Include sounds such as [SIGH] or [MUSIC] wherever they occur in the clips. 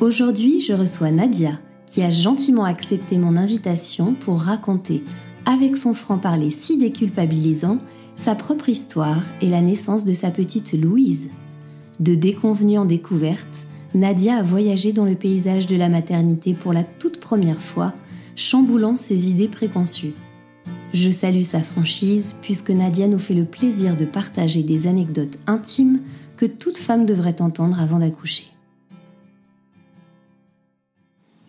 Aujourd'hui, je reçois Nadia, qui a gentiment accepté mon invitation pour raconter, avec son franc-parler si déculpabilisant, sa propre histoire et la naissance de sa petite Louise. De déconvenue en découverte, Nadia a voyagé dans le paysage de la maternité pour la toute première fois, chamboulant ses idées préconçues. Je salue sa franchise puisque Nadia nous fait le plaisir de partager des anecdotes intimes que toute femme devrait entendre avant d'accoucher.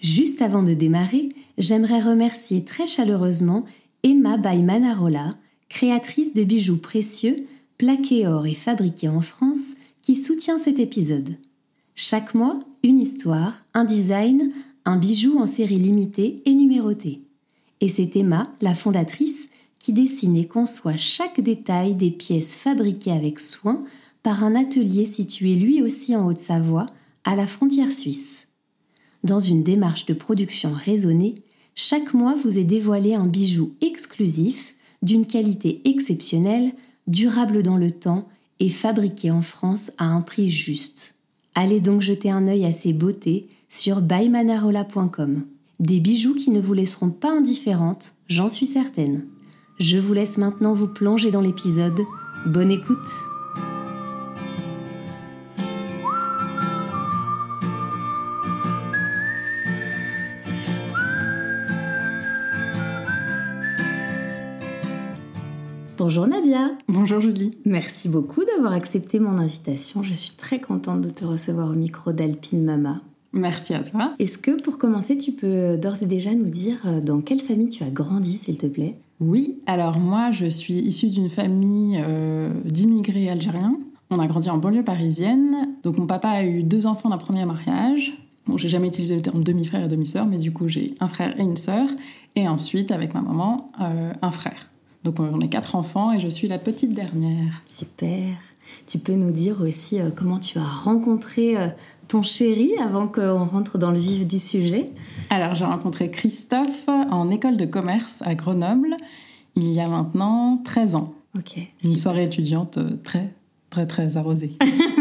Juste avant de démarrer, j'aimerais remercier très chaleureusement Emma by Manarola, créatrice de bijoux précieux, plaqués or et fabriqués en France, qui soutient cet épisode. Chaque mois, une histoire, un design, un bijou en série limitée et numéroté. Et c'est Emma, la fondatrice, qui dessine et conçoit chaque détail des pièces fabriquées avec soin par un atelier situé lui aussi en Haute-Savoie, à la frontière suisse. Dans une démarche de production raisonnée, chaque mois vous est dévoilé un bijou exclusif, d'une qualité exceptionnelle, durable dans le temps et fabriqué en France à un prix juste. Allez donc jeter un œil à ces beautés sur bymanarola.com. Des bijoux qui ne vous laisseront pas indifférentes, j'en suis certaine. Je vous laisse maintenant vous plonger dans l'épisode. Bonne écoute! Bonjour Nadia. Bonjour Julie. Merci beaucoup d'avoir accepté mon invitation. Je suis très contente de te recevoir au micro d'Alpine Mama. Merci à toi. Est-ce que pour commencer, tu peux d'ores et déjà nous dire euh, dans quelle famille tu as grandi, s'il te plaît? Oui, alors moi je suis issue d'une famille euh, d'immigrés algériens. On a grandi en banlieue parisienne. Donc mon papa a eu deux enfants d'un premier mariage. Bon, j'ai jamais utilisé le terme demi-frère et demi-sœur, mais du coup j'ai un frère et une sœur. Et ensuite, avec ma maman, euh, un frère. Donc on est quatre enfants et je suis la petite dernière. Super. Tu peux nous dire aussi euh, comment tu as rencontré euh, ton chéri avant qu'on rentre dans le vif du sujet? Alors j'ai rencontré Christophe en école de commerce à Grenoble il y a maintenant 13 ans. Ok. Une soirée étudiante euh, très très très arrosée.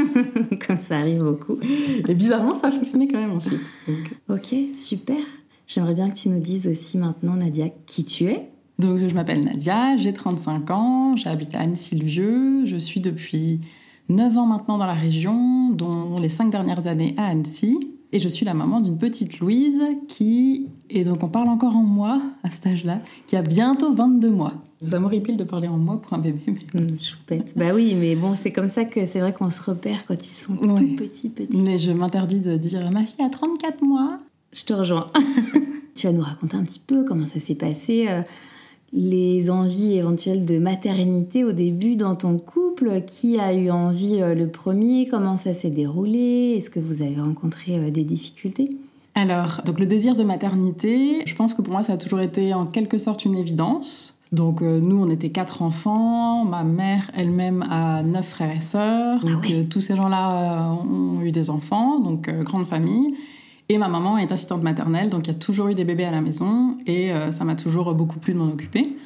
[LAUGHS] Comme ça arrive beaucoup. Et bizarrement ça a fonctionné quand même ensuite. Ok, super. J'aimerais bien que tu nous dises aussi maintenant, Nadia, qui tu es? Donc je m'appelle Nadia, j'ai 35 ans, j'habite à Annecy-le-Vieux, je suis depuis 9 ans maintenant dans la région, dont les 5 dernières années à Annecy. Et je suis la maman d'une petite Louise qui, et donc on parle encore en mois à cet âge-là, qui a bientôt 22 mois. Ça m'horripile de parler en mois pour un bébé. Mais... Mmh, choupette. bah oui, mais bon, c'est comme ça que c'est vrai qu'on se repère quand ils sont tout petits, petits. Mais je m'interdis de dire ma fille a 34 mois. Je te rejoins. [LAUGHS] tu vas nous raconter un petit peu comment ça s'est passé. Euh, les envies éventuelles de maternité au début dans ton couple Qui a eu envie euh, le premier? Comment ça s'est déroulé? Est-ce que vous avez rencontré euh, des difficultés? Alors, donc le désir de maternité, je pense que pour moi ça a toujours été en quelque sorte une évidence. Donc euh, nous, on était quatre enfants. Ma mère elle-même a neuf frères et sœurs. Ah donc tous ces gens-là ont eu des enfants, donc grande famille. Et ma maman est assistante maternelle, donc il y a toujours eu des bébés à la maison et euh, ça m'a toujours beaucoup plu de m'en occuper.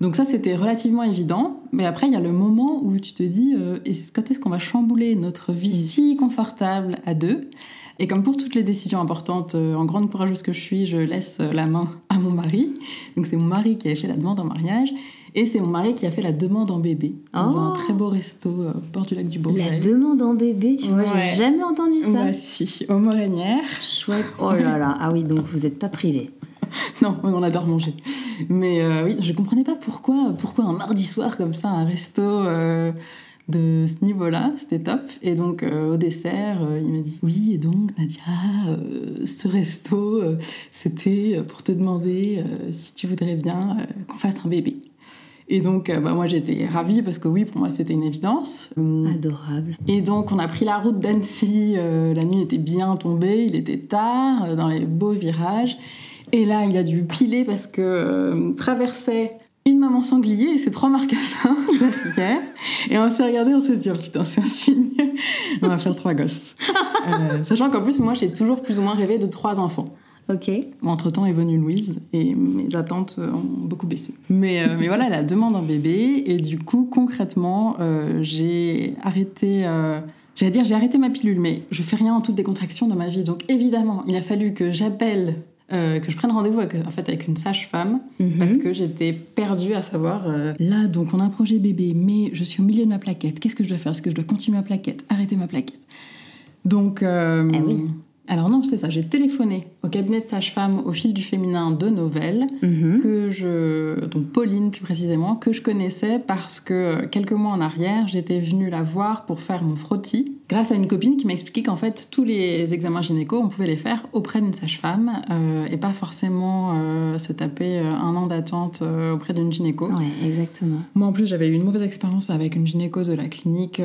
Donc ça, c'était relativement évident. Mais après, il y a le moment où tu te dis, euh, quand est-ce qu'on va chambouler notre vie mm. si confortable à deux? Et comme pour toutes les décisions importantes, euh, en grande courageuse que je suis, je laisse la main à mon mari. Donc c'est mon mari qui a fait la demande en mariage. Et c'est mon mari qui a fait la demande en bébé dans un oh. très beau resto euh, au bord du lac du Bourget. La demande en bébé, tu vois, j'ai jamais entendu ça. Moi si, au Morinière. Chouette. Oh là là. Ah oui, donc vous n'êtes pas privé. [LAUGHS] non, on adore manger. Mais euh, oui, je comprenais pas pourquoi, pourquoi un mardi soir comme ça, un resto euh, de ce niveau-là, c'était top. Et donc au dessert, il m'a dit oui, et donc Nadia, ce resto, c'était pour te demander si tu voudrais bien qu'on fasse un bébé. Et donc, euh, bah, moi, j'étais ravie parce que oui, pour moi, c'était une évidence. Hum, Adorable. Et donc, on a pris la route d'Annecy. euh, la nuit était bien tombée, il était tard, euh, dans les beaux virages. Et là, il a dû piler parce que euh, traversait une maman sanglier et ses trois marcassins [LAUGHS] derrière. Et on s'est regardé, on s'est dit, oh putain, c'est un signe. on va faire trois gosses. Euh, sachant qu'en plus, moi, j'ai toujours plus ou moins rêvé de trois enfants. Ok. Entre temps est venue Louise et mes attentes euh, ont beaucoup baissé. Mais, euh, mais voilà, la demande d'un bébé et du coup concrètement euh, j'ai arrêté. euh, J'allais dire j'ai arrêté ma pilule, mais je fais rien en toute décontraction dans ma vie. Donc évidemment, il a fallu que j'appelle, euh, que je prenne rendez-vous avec, en fait, avec une sage-femme Mhm. parce que j'étais perdue à savoir. euh, là, donc on a un projet bébé, mais je suis au milieu de ma plaquette. Qu'est-ce que je dois faire? Est-ce que je dois continuer ma plaquette? Arrêter ma plaquette? Donc. euh, Ah oui. Alors non, c'est ça. J'ai téléphoné au cabinet de sage-femme au fil du féminin de Novelle, Mhm. que je, donc Pauline plus précisément, que je connaissais parce que euh, quelques mois en arrière, j'étais venue la voir pour faire mon frottis, grâce à une copine qui m'a expliqué qu'en fait tous les examens gynéco, on pouvait les faire auprès d'une sage-femme euh, et pas forcément euh, se taper un an d'attente euh, auprès d'une gynéco. Ouais, exactement. Moi en plus j'avais eu une mauvaise expérience avec une gynéco de la clinique,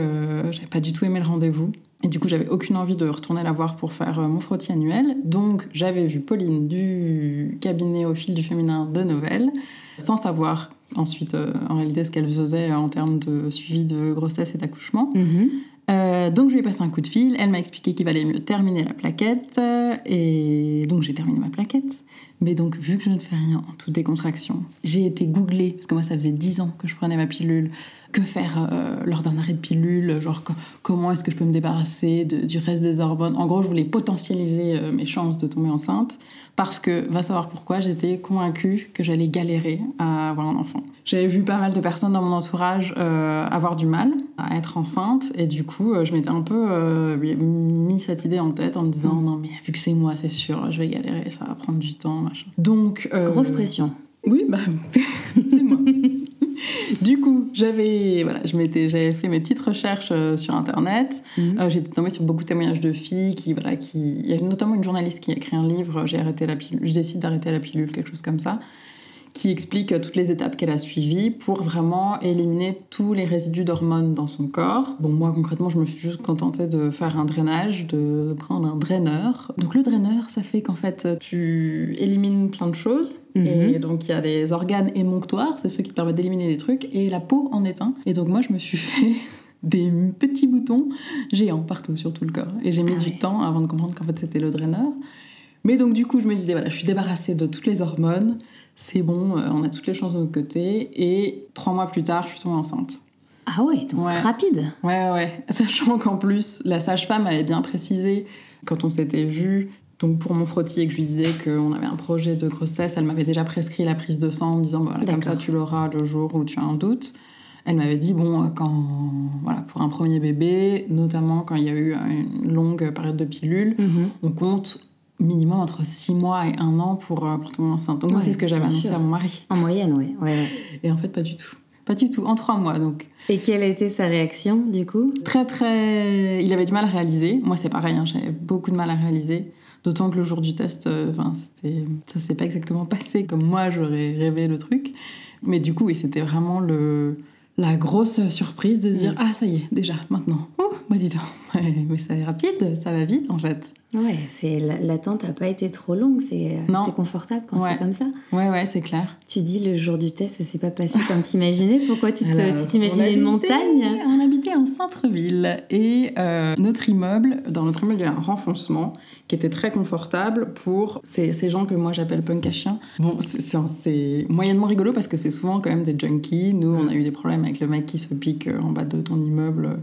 j'avais pas du tout aimé le rendez-vous. Et du coup j'avais aucune envie de retourner la voir pour faire euh, mon frottis annuel. Donc j'avais vu Pauline du cabinet au fil du féminin de Novelle, sans savoir ensuite euh, en réalité ce qu'elle faisait en termes de suivi de grossesse et d'accouchement. Mhm. Euh, donc je lui ai passé un coup de fil, elle m'a expliqué qu'il valait mieux terminer la plaquette, euh, et donc j'ai terminé ma plaquette. Mais donc vu que je ne fais rien en toute décontraction, j'ai été googlée, parce que moi ça faisait 10 ans que je prenais ma pilule, que faire euh, lors d'un arrêt de pilule, genre co- comment est-ce que je peux me débarrasser de- du reste des hormones? En gros je voulais potentialiser euh, mes chances de tomber enceinte, parce que, va savoir pourquoi, j'étais convaincue que j'allais galérer à avoir un enfant. J'avais vu pas mal de personnes dans mon entourage euh, avoir du mal à être enceinte, et du coup, je m'étais un peu mis cette idée en tête en me disant non, mais vu que c'est moi, c'est sûr, je vais galérer, ça va prendre du temps, machin. Donc. Grosse pression. Oui, bah, [LAUGHS] c'est moi. [LAUGHS] Du coup, j'avais voilà, je m'étais, j'avais fait mes petites recherches euh, sur internet. Mhm. Euh, j'étais tombée sur beaucoup de témoignages de filles qui voilà, qui il y a notamment une journaliste qui a écrit un livre. J'ai arrêté la pilule, je décide d'arrêter la pilule, quelque chose comme ça, qui explique toutes les étapes qu'elle a suivies pour vraiment éliminer tous les résidus d'hormones dans son corps. Bon, moi concrètement, je me suis juste contentée de faire un drainage, de prendre un draineur. Donc le draineur, ça fait qu'en fait, tu élimines plein de choses. Mhm. Et donc il y a les organes émonctoires, c'est ceux qui permettent d'éliminer des trucs, et la peau en est un. Et donc moi, je me suis fait [LAUGHS] des petits boutons géants partout sur tout le corps. Et j'ai mis Ah du temps avant de comprendre qu'en fait c'était le draineur. Mais donc du coup, je me disais, voilà, je suis débarrassée de toutes les hormones, c'est bon, euh, on a toutes les chances de notre côté. Et trois mois plus tard, je suis tombée enceinte. Ah ouais, donc Ouais. rapide. Ouais, ouais, ouais. [LAUGHS] Sachant qu'en plus, la sage-femme avait bien précisé quand on s'était vu, donc pour mon frottis et que je lui disais qu'on avait un projet de grossesse, elle m'avait déjà prescrit la prise de sang en me disant voilà, comme ça tu l'auras le jour où tu as un doute. Elle m'avait dit bon, euh, quand, voilà, pour un premier bébé, notamment quand il y a eu une longue période de pilule, Mhm. on compte minimum entre 6 mois et 1 an pour, euh, pour tomber enceinte. Donc moi, c'est ce que j'avais annoncé sûr. à mon mari. En moyenne, ouais. ouais, ouais. [LAUGHS] Et en fait, pas du tout. Pas du tout, en 3 mois donc. Et quelle a été sa réaction, du coup? Très très. Il avait du mal à réaliser. Moi, c'est pareil, hein, j'avais beaucoup de mal à réaliser. D'autant que le jour du test, euh, enfin, c'était, ça s'est pas exactement passé comme moi j'aurais rêvé le truc. Mais du coup, oui, c'était vraiment le, la grosse surprise de se dire Mm. Ah, ça y est, déjà, maintenant. Oh, bah dis donc. Ouais, mais ça est rapide, ça va vite en fait. Ouais, c'est l'attente n'a pas été trop longue, c'est c'est confortable quand Ouais. c'est comme ça. Ouais, ouais, c'est clair. Tu dis le jour du test, ça s'est pas passé comme t'imaginais. Pourquoi tu t'imaginais une montagne? On habitait en centre-ville et euh, notre immeuble, dans notre immeuble, il y a un renfoncement qui était très confortable pour ces, ces gens que moi j'appelle punk à chiens. Bon, c'est moyennement rigolo parce que c'est souvent quand même des junkies. Nous, on a eu des problèmes avec le mec qui se pique euh, en bas de ton immeuble.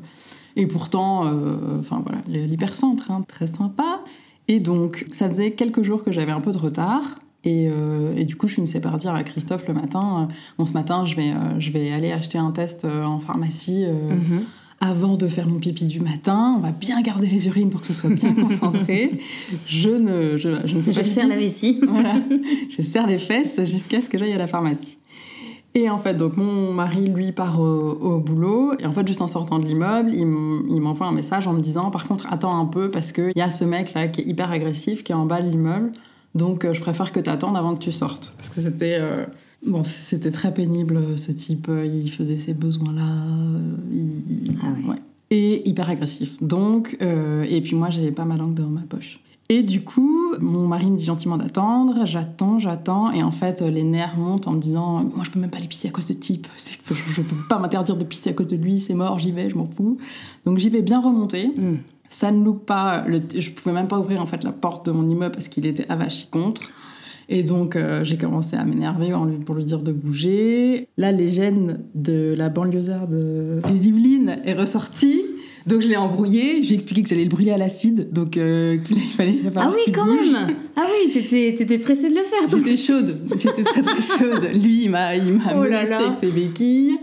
Et pourtant, euh, enfin voilà, l'hypercentre, hein, très sympa. Et donc, ça faisait quelques jours que j'avais un peu de retard. Et, euh, et du coup, je finissais par dire à Christophe le matin, euh, bon, ce matin, je vais, euh, je vais aller acheter un test en pharmacie Mhm. avant de faire mon pipi du matin. On va bien garder les urines pour que ce soit bien [LAUGHS] concentré. je, ne, je, je ne fais Je pas de serre la vessie. Voilà. Je serre les fesses jusqu'à ce que j'aille à la pharmacie. Et en fait, donc mon mari, lui, part au, au boulot. Et en fait, juste en sortant de l'immeuble, il m'envoie un message en me disant Par contre, attends un peu parce qu'il y a ce mec-là qui est hyper agressif, qui est en bas de l'immeuble. Donc, euh, je préfère que tu attendes avant que tu sortes. Parce que c'était. euh, Bon, c'était très pénible, ce type. Il faisait ses besoins-là. il- Ah ouais. Et hyper agressif. Donc, euh, et puis moi, j'avais pas ma langue dans ma poche. Et du coup, mon mari me dit gentiment d'attendre, j'attends, j'attends, et en fait, les nerfs montent en me disant Moi, je peux même pas aller pisser à cause de ce type, [LAUGHS] je, je peux pas m'interdire de pisser à cause de lui, c'est mort, j'y vais, je m'en fous. Donc, j'y vais bien remonter. Mm. Ça ne loupe pas, le, je pouvais même pas ouvrir en fait la porte de mon immeuble parce qu'il était avachi contre. Et donc, euh, j'ai commencé à m'énerver pour lui dire de bouger. Là, les gènes de la banlieusarde de- des Yvelines est ressortie. Donc, je l'ai embrouillé. Je lui ai expliqué que j'allais le brûler à l'acide. Donc, euh, qu'il [LAUGHS] fallait, il fallait Ah oui, quand bouge. même Ah oui, t'étais t'étais pressée de le faire. J'étais chaude. J'étais très, très chaude. Lui, il m'a, il m'a Oh menacé avec ses béquilles.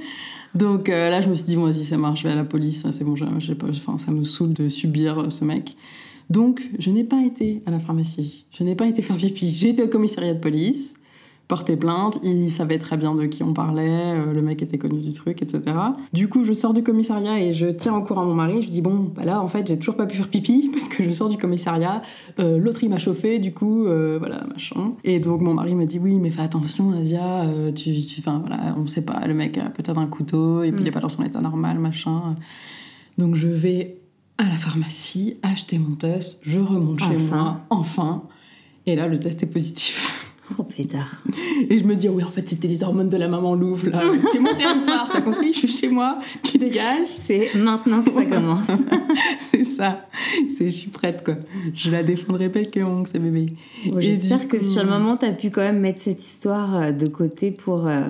Donc euh, là, je me suis dit, bon, vas-y, ça marche, je vais à la police. C'est bon, sais pas, enfin, ça me saoule de subir euh, ce mec. Donc, je n'ai pas été à la pharmacie. Je n'ai pas été faire pipi. J'ai été au commissariat de police, porter plainte. Il savait très bien de qui on parlait. euh, le mec était connu du truc, etc. Du coup, je sors du commissariat et je tiens au courant mon mari. Je dis, bon, bah là, en fait, j'ai toujours pas pu faire pipi [LAUGHS] parce que je sors du commissariat. Euh, L'autre, il m'a chauffé, du coup, euh, voilà, machin. Et donc, mon mari me dit, oui, mais fais attention, Nadia. euh, tu, enfin, voilà, on sait pas, le mec a peut-être un couteau et puis il est pas dans son état normal, machin. Donc, je vais à la pharmacie, acheter mon test, je remonte chez moi, enfin. Et là, le test est positif. [LAUGHS] Oh pétard. Et je me dis, ah oui, en fait, c'était les hormones de la maman louve, là. [LAUGHS] C'est mon territoire, t'as compris? Je suis chez moi, tu dégages. C'est maintenant que ça commence. [LAUGHS] C'est ça. C'est, je suis prête, quoi. Je la défendrai pas que honte, ce bébé. Bon, J'espère que coup- sur le moment, t'as pu quand même mettre cette histoire euh, de côté pour euh,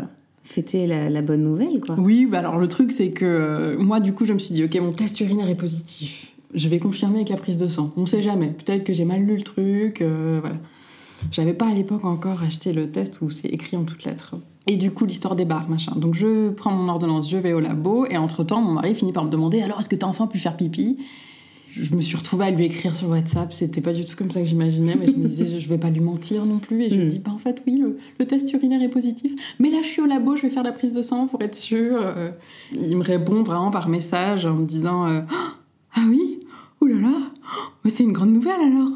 fêter la, la bonne nouvelle, quoi. Oui, bah alors le truc, c'est que euh, moi, du coup, je me suis dit, ok, mon test urinaire est positif. Je vais confirmer avec la prise de sang. On sait jamais. Peut-être que j'ai mal lu le truc. euh, voilà. J'avais pas à l'époque encore acheté le test où c'est écrit en toutes lettres. Et du coup, l'histoire débarque, machin. Donc, je prends mon ordonnance, je vais au labo, et entre-temps, mon mari finit par me demander Alors, est-ce que t'as enfin pu faire pipi? Je me suis retrouvée à lui écrire sur WhatsApp. C'était pas du tout comme ça que j'imaginais, mais je me disais Je vais pas lui mentir non plus. Et je [LAUGHS] lui Mm. dis Bah, en fait, oui, le, le test urinaire est positif. Mais là, je suis au labo, je vais faire la prise de sang pour être sûre. Euh, Il me répond vraiment par message en me disant euh, [GASPS] Ah oui? Ouh là là mais c'est une grande nouvelle alors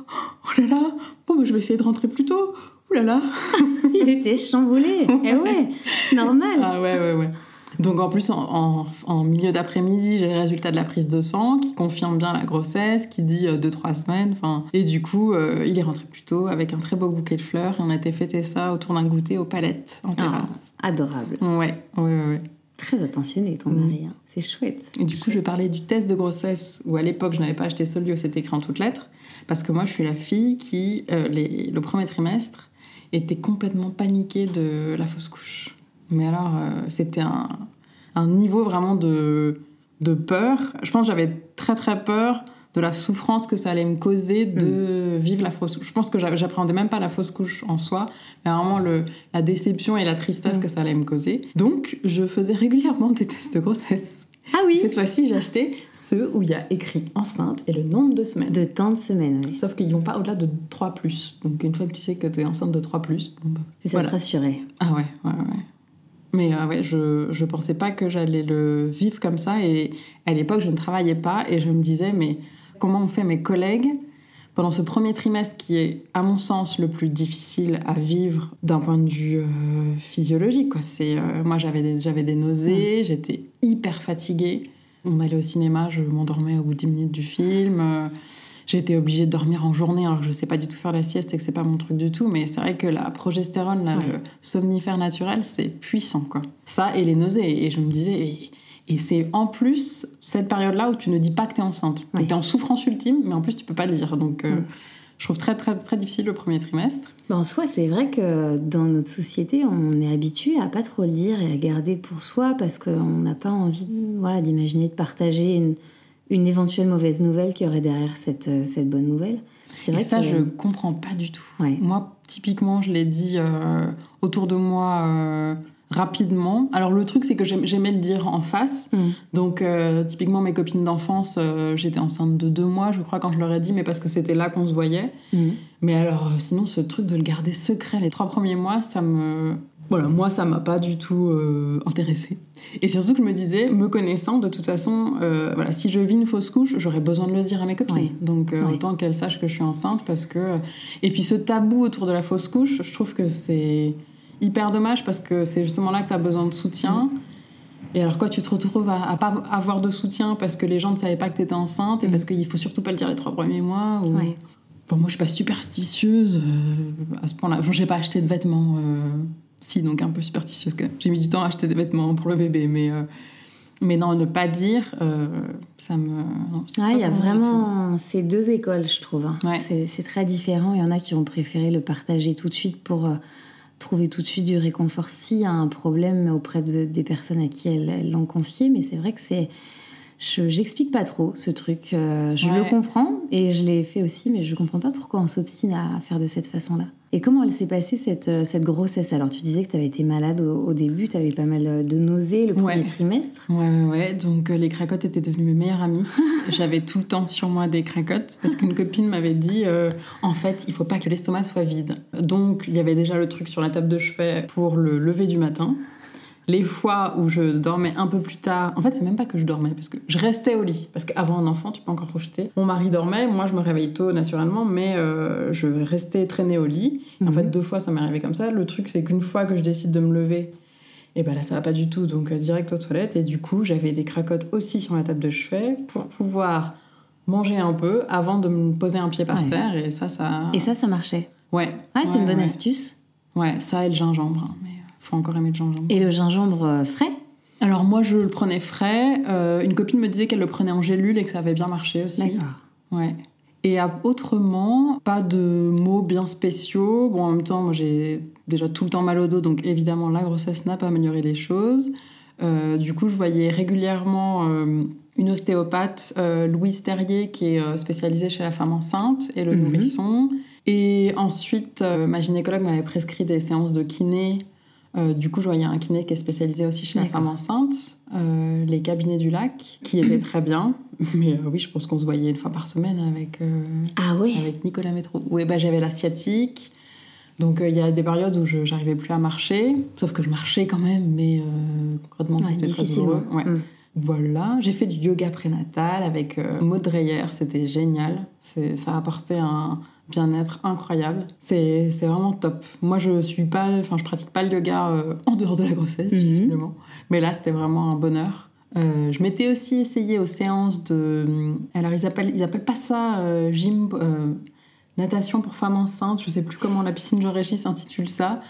Oh là là Bon, bah, je vais essayer de rentrer plus tôt. Ouh là là [LAUGHS] Il était chamboulé. [LAUGHS] Eh ouais, normal. Ah ouais, ouais, ouais. Donc en plus, en, en- en milieu d'après-midi, j'ai le résultat de la prise de sang qui confirme bien la grossesse, qui dit 2-3 semaines. Enfin, Et du coup, euh, il est rentré plus tôt avec un très beau bouquet de fleurs. Et on a été fêter ça autour d'un goûter aux palettes en Ah, terrasse. adorable. Ouais, ouais, ouais. ouais. Très attentionné, ton Mm. mari. hein. C'est chouette. Et du coup, je parlais du test de grossesse où à l'époque, je n'avais pas acheté où c'était écrit en toutes lettres. Parce que moi, je suis la fille qui, euh, les- le premier trimestre, était complètement paniquée de la fausse couche. Mais alors, euh, c'était un, un niveau vraiment de, de peur. Je pense que j'avais très très peur de la souffrance que ça allait me causer de vivre la fausse couche. Je pense que j'appréhendais même pas la fausse couche en soi, mais vraiment le, la déception et la tristesse Mm. que ça allait me causer. Donc, je faisais régulièrement des tests de grossesse. Ah oui Cette fois-ci, j'ai acheté ceux où il y a écrit enceinte et le nombre de semaines. De tant de semaines, oui. Sauf qu'ils vont pas au-delà de 3 plus. Donc une fois que tu sais que tu es enceinte de 3 plus, bon bah, ça voilà. te rassurait. Ah ouais, ouais, ouais. Mais euh, ouais, je, je pensais pas que j'allais le vivre comme ça. Et à l'époque, je ne travaillais pas et je me disais, mais comment ont fait mes collègues pendant ce premier trimestre qui est, à mon sens, le plus difficile à vivre d'un point de vue euh, physiologique. Quoi. C'est, euh, moi, j'avais des, j'avais des nausées, j'étais hyper fatiguée. On allait au cinéma, je m'endormais au bout de 10 minutes du film. Euh, J'étais obligée de dormir en journée alors que je sais pas du tout faire la sieste et que c'est pas mon truc du tout. Mais c'est vrai que la progestérone, là, Ouais. le somnifère naturel, c'est puissant, quoi. Ça et les nausées. Et je me disais, et, et c'est en plus cette période-là où tu ne dis pas que tu es enceinte. Oui. Tu es en souffrance ultime, mais en plus tu peux pas le dire. Donc euh, Mm. je trouve très, très, très difficile le premier trimestre. Bah, en soi, c'est vrai que dans notre société, on est habitué à pas trop le dire et à garder pour soi parce qu'on n'a pas envie voilà, d'imaginer de partager une, une éventuelle mauvaise nouvelle qui aurait derrière cette, euh, cette bonne nouvelle. C'est Et vrai ça, que... je comprends pas du tout. Ouais. Moi, typiquement, je l'ai dit euh, autour de moi euh, rapidement. Alors, le truc, c'est que j'aim- j'aimais le dire en face. Mm. Donc, euh, typiquement, mes copines d'enfance, euh, j'étais enceinte de deux mois, je crois, quand je leur ai dit, mais parce que c'était là qu'on se voyait. Mm. Mais alors, euh, sinon, ce truc de le garder secret les trois premiers mois, ça me. Voilà, moi, ça m'a pas du tout euh, intéressée. Et surtout que je me disais, me connaissant, de toute façon, voilà, si je vis une fausse couche, j'aurais besoin de le dire à mes copines. Donc, Ouais. autant qu'elles sachent que je suis enceinte, parce que. Et puis, ce tabou autour de la fausse couche, je trouve que c'est hyper dommage parce que c'est justement là que tu as besoin de soutien. Et alors quoi, tu te retrouves à, à pas avoir de soutien parce que les gens ne savaient pas que tu étais enceinte et Mm. parce qu'il faut surtout pas le dire les trois premiers mois. ou- Ouais. Bon, moi, je suis pas superstitieuse euh, à ce point-là. Bon, j'ai pas acheté de vêtements. euh, Si, donc un peu superstitieuse quand même. J'ai mis du temps à acheter des vêtements pour le bébé, mais, euh, mais non, ne pas dire, euh, ça me. Ouais, il y a vraiment ces deux écoles, je trouve. hein. Ouais. C'est très différent. Il y en a qui ont préféré le partager tout de suite pour trouver tout de suite du réconfort s'il y a un problème auprès de- des personnes à qui elles l'ont confié. Mais c'est vrai que c'est. Je- J'explique pas trop ce truc. Euh, je Ouais. le comprends et je l'ai fait aussi, mais je comprends pas pourquoi on s'obstine à faire de cette façon-là. Et comment elle s'est passée cette, euh, cette grossesse? Alors, tu disais que tu avais été malade au, au début, tu avais pas mal euh, de nausées le premier Ouais. trimestre. Ouais, ouais, ouais. Donc euh, les cracottes étaient devenues mes meilleures amies. [LAUGHS] J'avais tout le temps sur moi des cracottes parce qu'une copine m'avait dit euh, en fait, il faut pas que l'estomac soit vide. Donc il y avait déjà le truc sur la table de chevet pour le lever du matin. Les fois où je dormais un peu plus tard, en fait, c'est même pas que je dormais parce que je restais au lit. Parce qu'avant un enfant, tu peux encore profiter. Mon mari dormait, moi je me réveille tôt naturellement, mais euh, je restais traîner au lit. En Mhm. fait, deux fois ça m'est arrivé comme ça. Le truc, c'est qu'une fois que je décide de me lever, et ben là, ça va pas du tout, donc euh, direct aux toilettes. Et du coup, j'avais des cracottes aussi sur la table de chevet pour pouvoir manger un peu avant de me poser un pied par Ouais. terre. Et ça, ça. Et ça, ça marchait. Ouais. Ah, c'est une bonne ouais. astuce. Ouais, ça et le gingembre. hein, mais faut encore aimer le gingembre. Et le gingembre euh, frais? Alors, moi, je le prenais frais. Euh, une copine me disait qu'elle le prenait en gélule et que ça avait bien marché aussi. D'accord. Ouais. Et autrement, pas de mots bien spéciaux. Bon, en même temps, moi j'ai déjà tout le temps mal au dos, donc évidemment la grossesse n'a pas amélioré les choses. Euh, du coup, je voyais régulièrement euh, une ostéopathe, euh, Louise Terrier, qui est spécialisée chez la femme enceinte et le Mhm. nourrisson. Et ensuite, ma gynécologue m'avait prescrit des séances de kiné. Euh, du coup, je voyais un kiné qui est spécialisé aussi chez la femme enceinte, euh, les cabinets du lac, qui étaient très bien. [LAUGHS] Mais euh, oui, je pense qu'on se voyait une fois par semaine avec, Ah oui avec Nicolas Métro. Oui, bah, j'avais la sciatique. Donc il y a des périodes où je j'arrivais plus à marcher. Sauf que je marchais quand même, mais concrètement, Ouais, c'était très douloureux. Ouais. Mm. Voilà, j'ai fait du yoga prénatal avec Maud Dreyer, c'était génial. C'est- Ça a apporté un bien-être incroyable. C'est c'est vraiment top. Moi, je suis pas, enfin, je pratique pas le yoga euh, en dehors de la grossesse, Mhm. visiblement. Mais là, c'était vraiment un bonheur. Euh, je m'étais aussi essayée aux séances de. Alors, ils appellent, ils appellent pas ça euh, gym. euh, natation pour femmes enceintes, je sais plus comment la piscine Jean Régis intitule ça.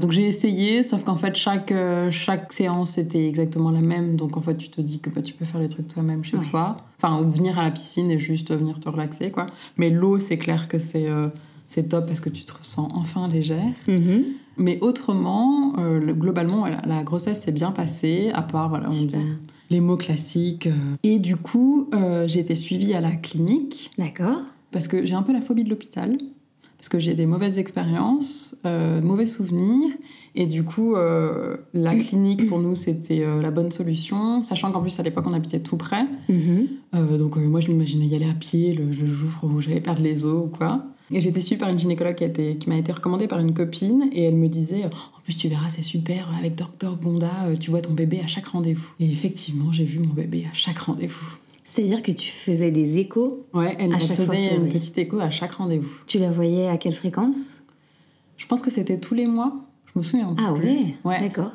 Donc j'ai essayé, sauf qu'en fait chaque, euh, chaque séance était exactement la même. Donc en fait tu te dis que bah, tu peux faire les trucs toi-même chez Ouais. toi. Enfin, ou venir à la piscine et juste venir te relaxer quoi. Mais l'eau c'est clair que c'est euh, c'est top parce que tu te ressens enfin légère. Mhm. Mais autrement, euh, le- globalement, la, la grossesse s'est bien passée, à part voilà, on les mots classiques. Et du coup, euh, j'ai été suivie à la clinique D'accord. parce que j'ai un peu la phobie de l'hôpital, parce que j'ai des mauvaises expériences, euh, mauvais souvenirs, et du coup, euh, la clinique pour nous c'était euh, la bonne solution, sachant qu'en plus à l'époque on habitait tout près, Mhm. Donc moi je m'imaginais y aller à pied le, le jour où j'allais perdre les os ou quoi. Et été suivie par une gynécologue qui, qui m'a été recommandée par une copine et elle me disait En plus, tu verras, c'est super, avec Dr Gonda, tu vois ton bébé à chaque rendez-vous. Et effectivement, j'ai vu mon bébé à chaque rendez-vous. C'est-à-dire que tu faisais des échos. Ouais, elle À chaque faisait une petite écho à chaque rendez-vous. Tu la voyais à quelle fréquence? Je pense que c'était tous les mois. Je me souviens. Ah plus. ouais, Ouais. D'accord.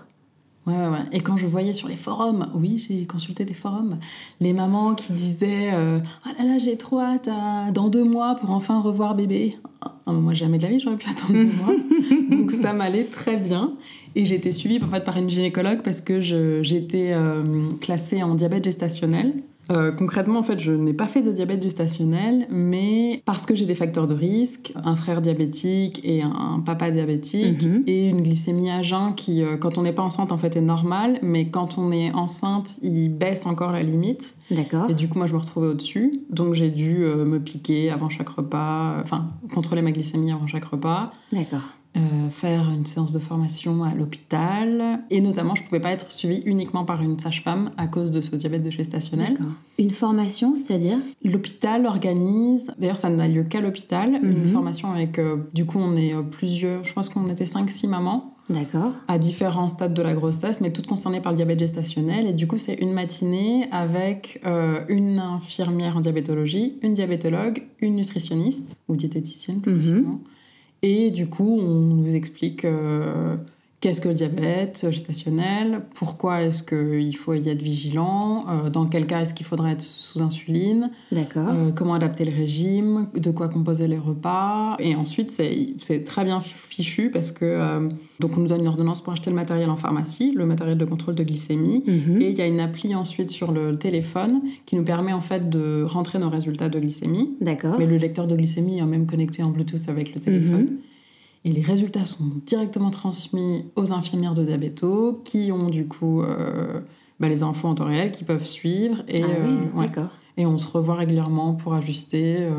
Ouais, ouais, ouais. Et quand je voyais sur les forums, oui, j'ai consulté des forums, les mamans qui disaient euh, Oh là là, j'ai trop hâte à- dans deux mois pour enfin revoir bébé. Ah, moi, jamais de la vie, j'aurais pu attendre deux mois. [LAUGHS] Donc ça m'allait très bien. Et été suivie en fait, par une gynécologue parce que j'étais euh, classée en diabète gestationnel. Euh, concrètement, en fait, je n'ai pas fait de diabète gestationnel, mais parce que j'ai des facteurs de risque, un frère diabétique et un papa diabétique, Mhm. et une glycémie à jeun qui, euh, quand on n'est pas enceinte, en fait, est normale, mais quand on est enceinte, il baisse encore la limite. D'accord. Et du coup, moi, je me retrouvais au-dessus. Donc, j'ai dû euh, me piquer avant chaque repas, enfin, contrôler ma glycémie avant chaque repas, D'accord. Euh, faire une séance de formation à l'hôpital. Et notamment, je pouvais pas être suivie uniquement par une sage-femme à cause de ce diabète de gestationnel. Une formation, c'est-à-dire? L'hôpital organise, d'ailleurs ça n'a lieu qu'à l'hôpital, une Mhm. formation avec, euh, du coup on est euh, plusieurs, je pense qu'on était 5-6 mamans D'accord. à différents stades de la grossesse, mais toutes concernées par le diabète gestationnel. Et du coup c'est une matinée avec euh, une infirmière en diabétologie, une diabétologue, une nutritionniste, ou diététicienne plus précisément. Et du coup on nous explique... qu'est-ce que le diabète gestationnel, pourquoi est-ce qu'il faut y être vigilant, euh, dans quel cas est-ce qu'il faudrait être sous insuline, D'accord. euh, comment adapter le régime, de quoi composer les repas? Et ensuite, c'est très bien fichu parce que euh, donc on nous donne une ordonnance pour acheter le matériel en pharmacie, le matériel de contrôle de glycémie. Mhm. Et il y a une appli ensuite sur le téléphone qui nous permet en fait de rentrer nos résultats de glycémie. D'accord. Mais le lecteur de glycémie est même connecté en Bluetooth avec le téléphone. Mhm. Et les résultats sont directement transmis aux infirmières de diabéto qui ont du coup euh, bah, les infos en temps réel qui peuvent suivre. Et, ah oui, euh, ouais. et on se revoit régulièrement pour ajuster, euh,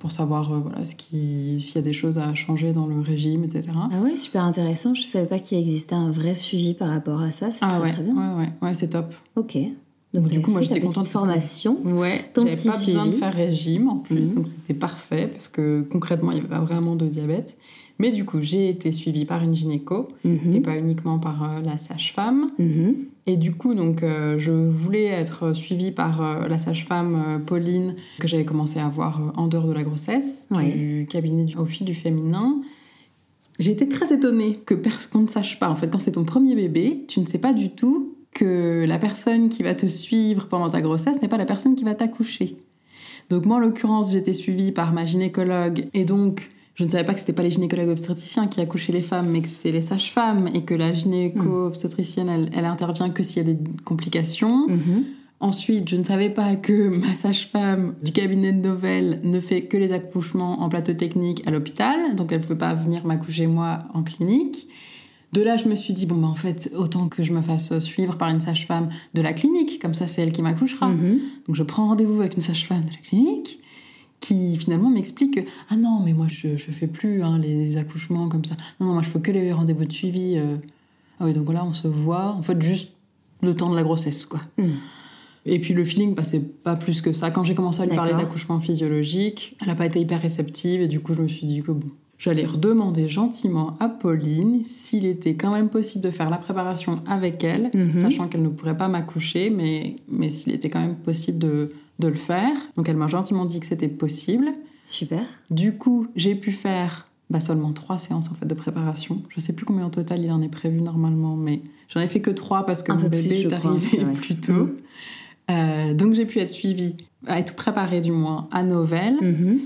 pour savoir euh, voilà, ce qui- s'il y a des choses à changer dans le régime, etc. Ah ouais, super intéressant. Je savais pas qu'il existait un vrai suivi par rapport à ça. C'est Ah très ouais, très bien. ouais, ouais, ouais, c'est top. Ok. Donc, Donc du coup, moi, ta j'étais contente parce que- formation. Ouais, j'avais pas besoin de faire régime en plus, Mhm. donc c'était parfait parce que concrètement, il n'y avait pas vraiment de diabète. Mais du coup, j'ai été suivie par une gynéco Mhm. et pas uniquement par euh, la sage-femme. Mhm. Et du coup, donc, euh, je voulais être suivie par euh, la sage-femme Pauline que j'avais commencé à voir en dehors de la grossesse, Ouais. du cabinet du, au fil du féminin. J'ai été très étonnée que qu'on ne sache pas. En fait, quand c'est ton premier bébé, tu ne sais pas du tout que la personne qui va te suivre pendant ta grossesse n'est pas la personne qui va t'accoucher. Donc moi, en l'occurrence, j'étais suivie par ma gynécologue et donc je ne savais pas que c'était pas les gynécologues obstétriciens qui accouchaient les femmes, mais que c'est les sages-femmes et que la gynéco-obstétricienne, elle, elle intervient que s'il y a des complications. Mhm. Ensuite, je ne savais pas que ma sage-femme du cabinet de Novel ne fait que les accouchements en plateau technique à l'hôpital, donc elle ne pouvait pas venir m'accoucher moi en clinique. De là, je me suis dit, bon, bah, en fait, autant que je me fasse suivre par une sage-femme de la clinique, comme ça, c'est elle qui m'accouchera. Mhm. Donc, je prends rendez-vous avec une sage-femme de la clinique qui finalement m'explique que, ah non, mais moi, je ne fais plus hein, les accouchements comme ça. Non, non, moi, je fais que les rendez-vous de suivi. euh. Ah oui, donc là, on se voit, en fait, juste le temps de la grossesse, quoi. Mhm. Et puis le feeling passait pas plus que ça. Quand j'ai commencé à lui parler d'accouchement physiologique, elle n'a pas été hyper réceptive et du coup je me suis dit que bon, j'allais redemander gentiment à Pauline s'il était quand même possible de faire la préparation avec elle, Mhm. sachant qu'elle ne pourrait pas m'accoucher, mais, mais s'il était quand même possible de, de le faire. Donc elle m'a gentiment dit que c'était possible. Super. Du coup, j'ai pu faire bah, seulement trois séances en fait de préparation. Je sais plus combien au total il en est prévu normalement, mais j'en ai fait que trois parce que Un mon plus, bébé est arrivé plus tôt. Mhm. Euh, donc j'ai pu être suivie, être préparée du moins à Novel, Mhm.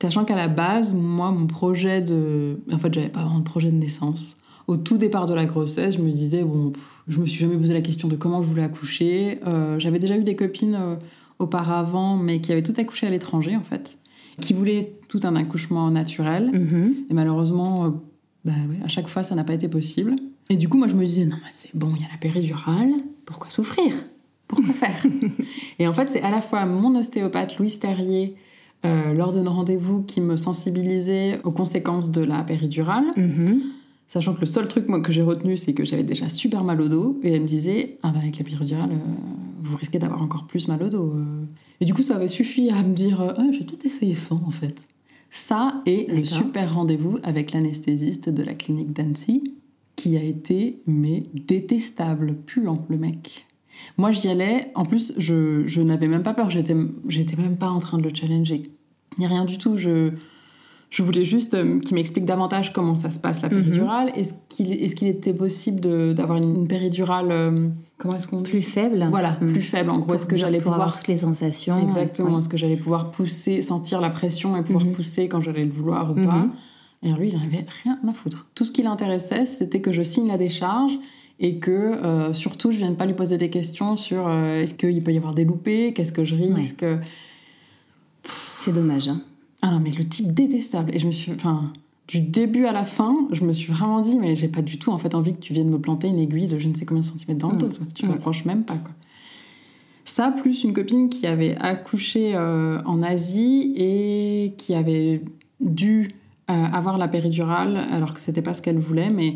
sachant qu'à la base, moi, mon projet de... En fait, j'avais pas vraiment de projet de naissance. Au tout départ de la grossesse, je me disais, bon, je me suis jamais posé la question de comment je voulais accoucher. Euh, j'avais déjà eu des copines euh, auparavant, mais qui avaient tout accouché à l'étranger, en fait, qui voulaient tout un accouchement naturel. Mhm. Et malheureusement, euh, bah ouais, à chaque fois, ça n'a pas été possible. Et du coup, moi, je me disais, non, mais c'est bon, il y a la péridurale, pourquoi souffrir? Pourquoi faire? [LAUGHS] Et en fait, c'est à la fois mon ostéopathe, Louis Terrier, euh, lors de nos rendez-vous, qui me sensibilisait aux conséquences de la péridurale, Mhm. Sachant que le seul truc moi, que j'ai retenu, c'est que j'avais déjà super mal au dos, et elle me disait, ah bah avec la péridurale, euh, vous risquez d'avoir encore plus mal au dos. euh. Et du coup, ça avait suffi à me dire, euh, ah, j'ai peut-être essayé sans, en fait. Ça et le super rendez-vous avec l'anesthésiste de la clinique d'Annecy, qui a été, mais détestable, puant, le mec. Moi, j'y allais. En plus, je, je n'avais même pas peur. J'étais, j'étais même pas en train de le challenger. Ni rien du tout. Je, je voulais juste euh, qu'il m'explique davantage comment ça se passe, la Mhm. péridurale. Est-ce qu'il est, qu'il était possible de- d'avoir une, une péridurale... euh, comment est-ce qu'on dit Plus faible. Voilà, Mhm. plus faible. En gros, est-ce que j'allais pouvoir... avoir toutes les sensations. Exactement. ouais. Est-ce que j'allais pouvoir pousser, sentir la pression et pouvoir Mhm. pousser quand j'allais le vouloir ou pas Et lui, il n'en avait rien à foutre. Tout ce qui l'intéressait, c'était que je signe la décharge et que euh, surtout, je vienne pas lui poser des questions sur est-ce qu'il peut y avoir des loupés, qu'est-ce que je risque. C'est dommage. hein. Ah non, mais le type détestable. Et je me suis. Enfin. Du début à la fin, je me suis vraiment dit, mais j'ai pas du tout en fait envie que tu viennes me planter une aiguille de je ne sais combien de centimètres dans le Mhm. dos. Toi. Tu Mhm. m'approches même pas. Quoi. Ça, plus une copine qui avait accouché euh, en Asie et qui avait dû euh, avoir la péridurale alors que c'était pas ce qu'elle voulait, mais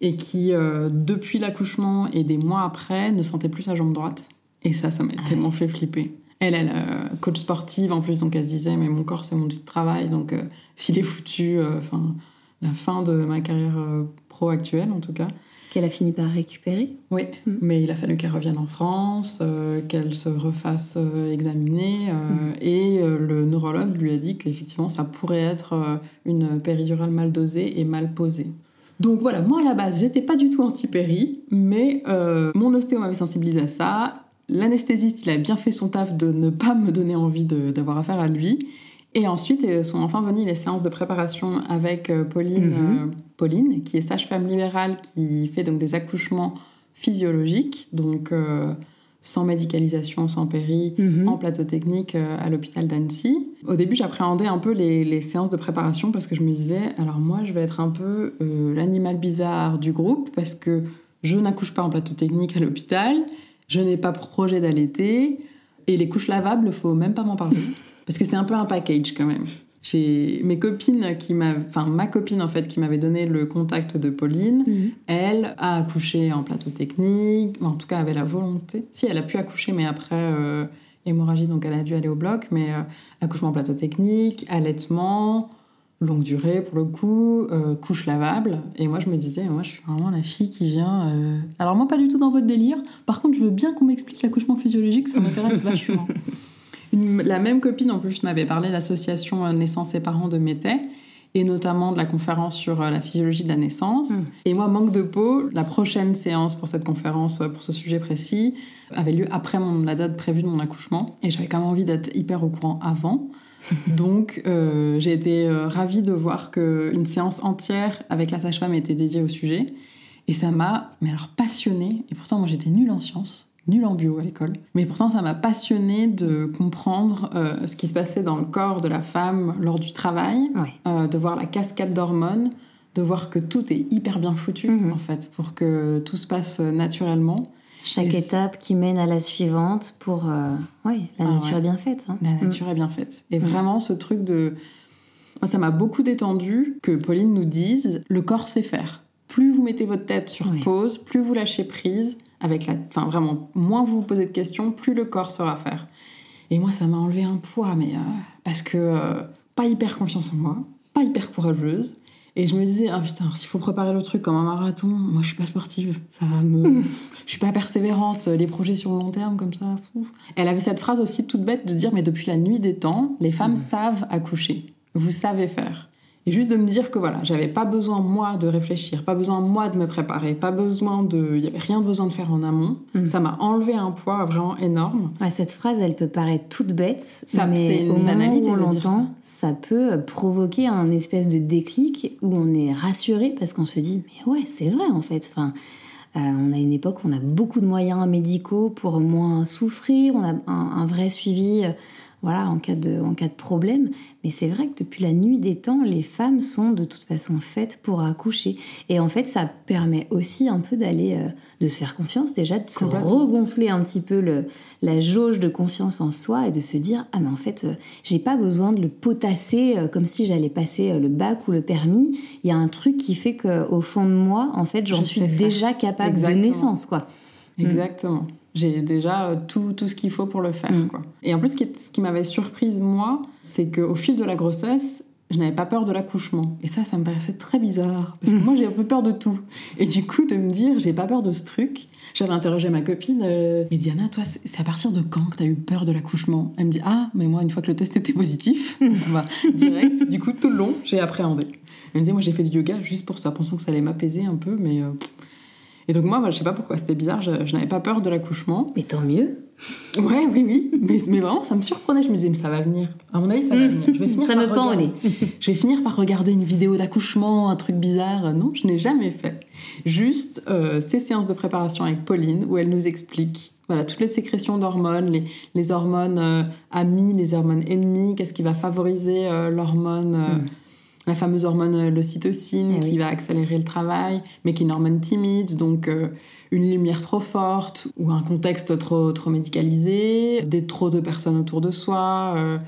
et qui, euh, depuis l'accouchement et des mois après, ne sentait plus sa jambe droite. Et ça, ça m'a Ah tellement fait flipper. Elle, elle, euh, coach sportive en plus, donc elle se disait, mais mon corps, c'est mon outil de travail, donc euh, s'il est foutu, euh, enfin, la fin de ma carrière euh, pro actuelle en tout cas. Qu'elle a fini par récupérer. Oui, Mm. mais il a fallu qu'elle revienne en France, qu'elle se refasse examiner, euh, et le neurologue lui a dit qu'effectivement ça pourrait être une péridurale mal dosée et mal posée. Donc voilà, moi à la base, j'étais pas du tout anti-péri, mais euh, mon ostéo m'avait sensibilisé à ça. L'anesthésiste, il a bien fait son taf de ne pas me donner envie d'avoir affaire à lui. Et ensuite euh, sont enfin venues les séances de préparation avec euh, Pauline, Mhm. Pauline, qui est sage-femme libérale, qui fait donc des accouchements physiologiques, donc euh, sans médicalisation, sans péri, Mhm. en plateau technique euh, à l'hôpital d'Annecy. Au début, j'appréhendais un peu les, les séances de préparation parce que je me disais, alors moi, je vais être un peu euh, l'animal bizarre du groupe parce que je n'accouche pas en plateau technique à l'hôpital, je n'ai pas pour projet d'allaiter, et les couches lavables, faut même pas m'en parler [LAUGHS] parce que c'est un peu un package quand même. J'ai mes copines qui m'a, enfin ma copine en fait qui m'avait donné le contact de Pauline, Mhm. elle a accouché en plateau technique, en tout cas avait la volonté. Si, elle a pu accoucher, mais après euh, hémorragie, donc elle a dû aller au bloc, mais euh, accouchement en plateau technique, allaitement, longue durée pour le coup, euh, couche lavable. Et moi, je me disais, moi, je suis vraiment la fille qui vient. euh, Alors, moi, pas du tout dans votre délire. Par contre, je veux bien qu'on m'explique l'accouchement physiologique, ça m'intéresse [LAUGHS] vachement. Une- la même copine, en plus, m'avait parlé de l'association euh, Naissance et Parents de Métais et notamment de la conférence sur la physiologie de la naissance. Mm. Et moi, manque de peau, la prochaine séance pour cette conférence, pour ce sujet précis, avait lieu après mon, la date prévue de mon accouchement. Et j'avais quand même envie d'être hyper au courant avant. [LAUGHS] Donc, euh, j'ai été euh, ravie de voir qu'une séance entière avec la sage-femme était dédiée au sujet. Et ça m'a, mais alors, passionnée. Et pourtant, moi, j'étais nulle en sciences, nulle en bio à l'école. Mais pourtant, ça m'a passionnée de comprendre euh, ce qui se passait dans le corps de la femme lors du travail, Ouais. de voir la cascade d'hormones, de voir que tout est hyper bien foutu, Mhm. en fait, pour que tout se passe naturellement. Chaque étape qui mène à la suivante pour. euh, Oui, la Ah nature ouais. est bien faite. hein. La Mm. nature est bien faite. Et Mm. vraiment, ce truc de. Moi, ça m'a beaucoup détendu que Pauline nous dise le corps sait faire. Plus vous mettez votre tête sur Oui. pause, plus vous lâchez prise, avec la. Enfin, vraiment, moins vous vous posez de questions, plus le corps saura faire. Et moi, ça m'a enlevé un poids, mais. euh, parce que. euh, pas hyper confiance en moi, pas hyper courageuse. Et je me disais, ah putain, s'il faut préparer le truc comme un marathon, moi je suis pas sportive, ça va me. je suis pas persévérante, les projets sur le long terme comme ça. fou. Elle avait cette phrase aussi toute bête de dire, mais depuis la nuit des temps, les femmes savent accoucher, vous savez faire. Et juste de me dire que voilà, j'avais pas besoin moi de réfléchir, pas besoin moi de me préparer, pas besoin de. Il y avait rien besoin de faire en amont. Mm. Ça m'a enlevé un poids vraiment énorme. Ouais, cette phrase, elle peut paraître toute bête, Ça, mais au moment où on l'entend, ça. peut provoquer un espèce de déclic où on est rassuré parce qu'on se dit mais ouais, c'est vrai en fait. Enfin, euh, on a une époque où on a beaucoup de moyens médicaux pour moins souffrir, on a un, un vrai suivi. euh, voilà, en cas, de, en cas de problème. Mais c'est vrai que depuis la nuit des temps, les femmes sont de toute façon faites pour accoucher. Et en fait, ça permet aussi un peu d'aller, euh, de se faire confiance, déjà de se regonfler un petit peu le, la jauge de confiance en soi et de se dire ah mais en fait euh, j'ai pas besoin de le potasser euh, comme si j'allais passer euh, le bac ou le permis il y a un truc qui fait que au fond de moi en fait j'en Je suis déjà capable Exactement. de naissance quoi Exactement. J'ai déjà euh, tout, tout ce qu'il faut pour le faire. Mm. Quoi. Et en plus, ce qui, qui m'avait surprise, moi, c'est qu'au fil de la grossesse, je n'avais pas peur de l'accouchement. Et ça, ça me paraissait très bizarre. Parce que Mm. moi, j'ai un peu peur de tout. Et du coup, de me dire, j'ai pas peur de ce truc. J'avais interrogé ma copine, euh, mais Diana, toi, c'est c'est à partir de quand que t'as eu peur de l'accouchement? Elle me dit, ah, mais moi, une fois que le test était positif, bah, direct, du coup, tout le long, j'ai appréhendé. Elle me dit, moi, j'ai fait du yoga juste pour ça, pensant que ça allait m'apaiser un peu, mais. euh, et donc, moi, bah, je sais pas pourquoi, c'était bizarre, je, je n'avais pas peur de l'accouchement. mais tant mieux Ouais, oui, oui, mais, mais vraiment, ça me surprenait. Je me disais, mais ça va venir. À mon avis, ça va venir. Je vais [LAUGHS] finir ça par me pend au nez [LAUGHS] je vais finir par regarder une vidéo d'accouchement, un truc bizarre. Non, je n'ai jamais fait. Juste euh, ces séances de préparation avec Pauline où elle nous explique voilà, toutes les sécrétions d'hormones, les, les hormones euh, amies, les hormones ennemies, qu'est-ce qui va favoriser euh, l'hormone, Mm. La fameuse hormone euh, l'ocytocine Eh qui oui. va accélérer le travail, mais qui est une hormone timide, donc euh, une lumière trop forte ou un contexte trop, trop médicalisé, des trop de personnes autour de soi. euh,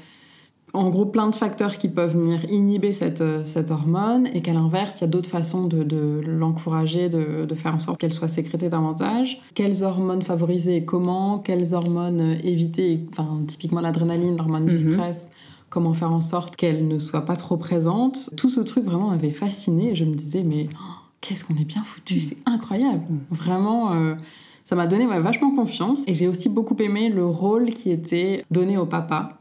en gros, plein de facteurs qui peuvent venir inhiber cette, cette hormone et qu'à l'inverse, il y a d'autres façons de, de l'encourager, de, de faire en sorte qu'elle soit sécrétée davantage. Quelles hormones favoriser et comment? Quelles hormones éviter? Enfin, typiquement l'adrénaline, l'hormone du Mhm. stress. Comment faire en sorte qu'elle ne soit pas trop présente Tout ce truc vraiment m'avait fascinée et je me disais, mais oh, qu'est-ce qu'on est bien foutu, c'est incroyable. Mhm. Vraiment, euh, ça m'a donné ouais, vachement confiance et j'ai aussi beaucoup aimé le rôle qui était donné au papa.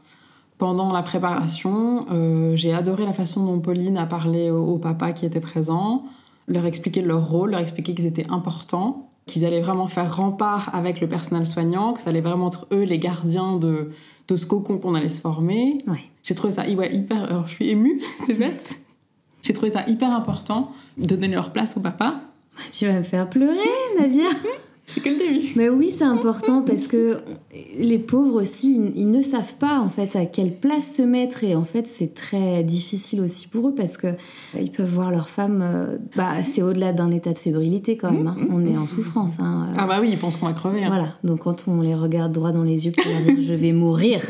Pendant la préparation, euh, j'ai adoré la façon dont Pauline a parlé au, au papa qui était présent. leur expliquer leur rôle, leur expliquer qu'ils étaient importants, qu'ils allaient vraiment faire rempart avec le personnel soignant, que ça allait vraiment être eux les gardiens de, de ce cocon qu'on allait se former. J'ai trouvé ça hyper... Alors, je suis émue, [LAUGHS] c'est bête. J'ai trouvé ça hyper important de donner leur place au papa. Tu vas me faire pleurer, Nadia [LAUGHS] C'est que le début. Mais oui, c'est important parce que les pauvres aussi, ils ne savent pas en fait à quelle place se mettre et en fait c'est très difficile aussi pour eux parce que euh, ils peuvent voir leur femme. Euh, bah, c'est au-delà d'un état de fébrilité quand même. Hein. On est en souffrance. Hein. Ah bah oui, ils pensent qu'on va crever. Hein. Voilà. Donc quand on les regarde droit dans les yeux pour leur dire je vais mourir,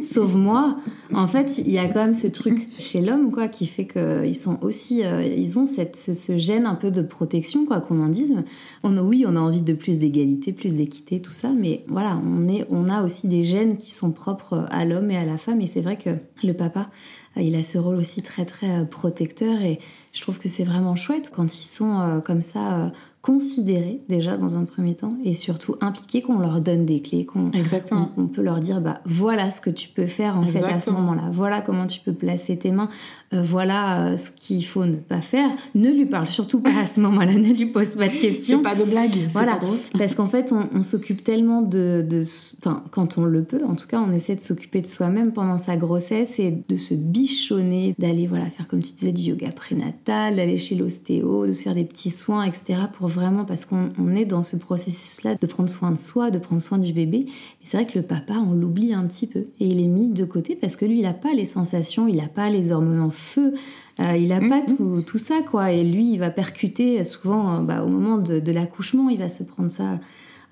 sauve-moi. En fait, il y a quand même ce truc chez l'homme quoi qui fait qu'ils sont aussi, euh, ils ont cette, ce, gène un peu de protection quoi qu'on en dise. On oui, on a envie de plus d'égalité, plus d'équité, tout ça, mais voilà, on, est, on a aussi des gènes qui sont propres à l'homme et à la femme, et c'est vrai que le papa, euh, il a ce rôle aussi très très euh, protecteur, et je trouve que c'est vraiment chouette quand ils sont euh, comme ça considérés déjà dans un premier temps. Et surtout impliqués, qu'on leur donne des clés, qu'on Exactement. On, peut leur dire bah voilà ce que tu peux faire en fait à ce moment-là, voilà comment tu peux placer tes mains, euh, voilà euh, ce qu'il faut ne pas faire. Ne lui parle surtout pas à ce moment-là, [LAUGHS] ne lui pose pas de questions. pas de blague, voilà, pas drôle. [LAUGHS] parce qu'en fait on, s'occupe tellement de, enfin quand on le peut, en tout cas on essaie de s'occuper de soi-même pendant sa grossesse et de se bichonner, d'aller voilà faire comme tu disais du yoga prénatal, d'aller chez l'ostéo, de se faire des petits soins, etc. pour vraiment parce qu'on est dans ce processus-là de prendre soin de soi, de prendre soin du bébé. Mais c'est vrai que le papa, on l'oublie un petit peu et il est mis de côté parce que lui, il n'a pas les sensations, il n'a pas les hormones en feu, euh, il n'a pas mhm. tout, ça, quoi. Et lui, il va percuter souvent bah, au moment de, l'accouchement, il va se prendre ça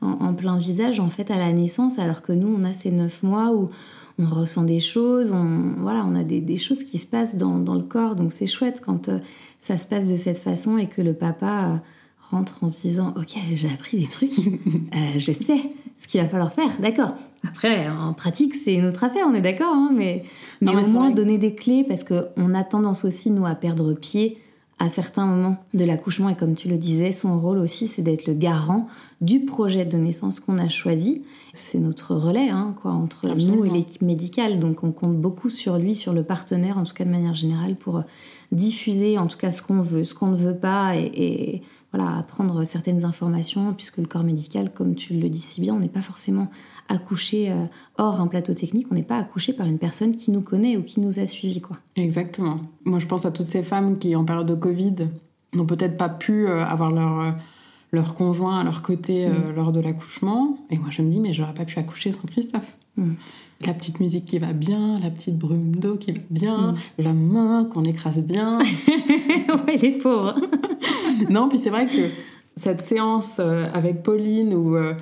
en, plein visage, en fait, à la naissance, alors que nous, on a ces neuf mois où on ressent des choses, on, voilà, on a des, choses qui se passent dans, le corps. Donc c'est chouette quand euh, ça se passe de cette façon et que le papa rentre en se disant Ok, j'ai appris des trucs, [LAUGHS] euh, je sais ce qu'il va falloir faire, d'accord. Après, en pratique, c'est une autre affaire, on est d'accord, hein, mais, mais au moins donner des clés parce qu'on a tendance aussi, nous, à perdre pied à certains moments de l'accouchement. Et comme tu le disais, son rôle aussi, c'est d'être le garant du projet de naissance qu'on a choisi. C'est notre relais hein, quoi, entre nous et l'équipe médicale. Donc on compte beaucoup sur lui, sur le partenaire, en tout cas de manière générale, pour diffuser en tout cas ce qu'on veut, ce qu'on ne veut pas et voilà, apprendre certaines informations, puisque le corps médical, comme tu le dis si bien, on n'est pas forcément accouché euh, hors un plateau technique, on n'est pas accouché par une personne qui nous connaît ou qui nous a suivis. Quoi. Exactement. Moi, je pense à toutes ces femmes qui, en période de Covid, n'ont peut-être pas pu euh, avoir leur, euh, leur conjoint à leur côté mm. lors de l'accouchement. Et moi, je me dis, mais j'aurais pas pu accoucher sans Christophe. Mm. La petite musique qui va bien, la petite brume d'eau qui va bien, mm. la main qu'on écrase bien. [LAUGHS] ouais, les pauvres. [LAUGHS] [LAUGHS] non, puis c'est vrai que cette séance euh, avec Pauline où, euh,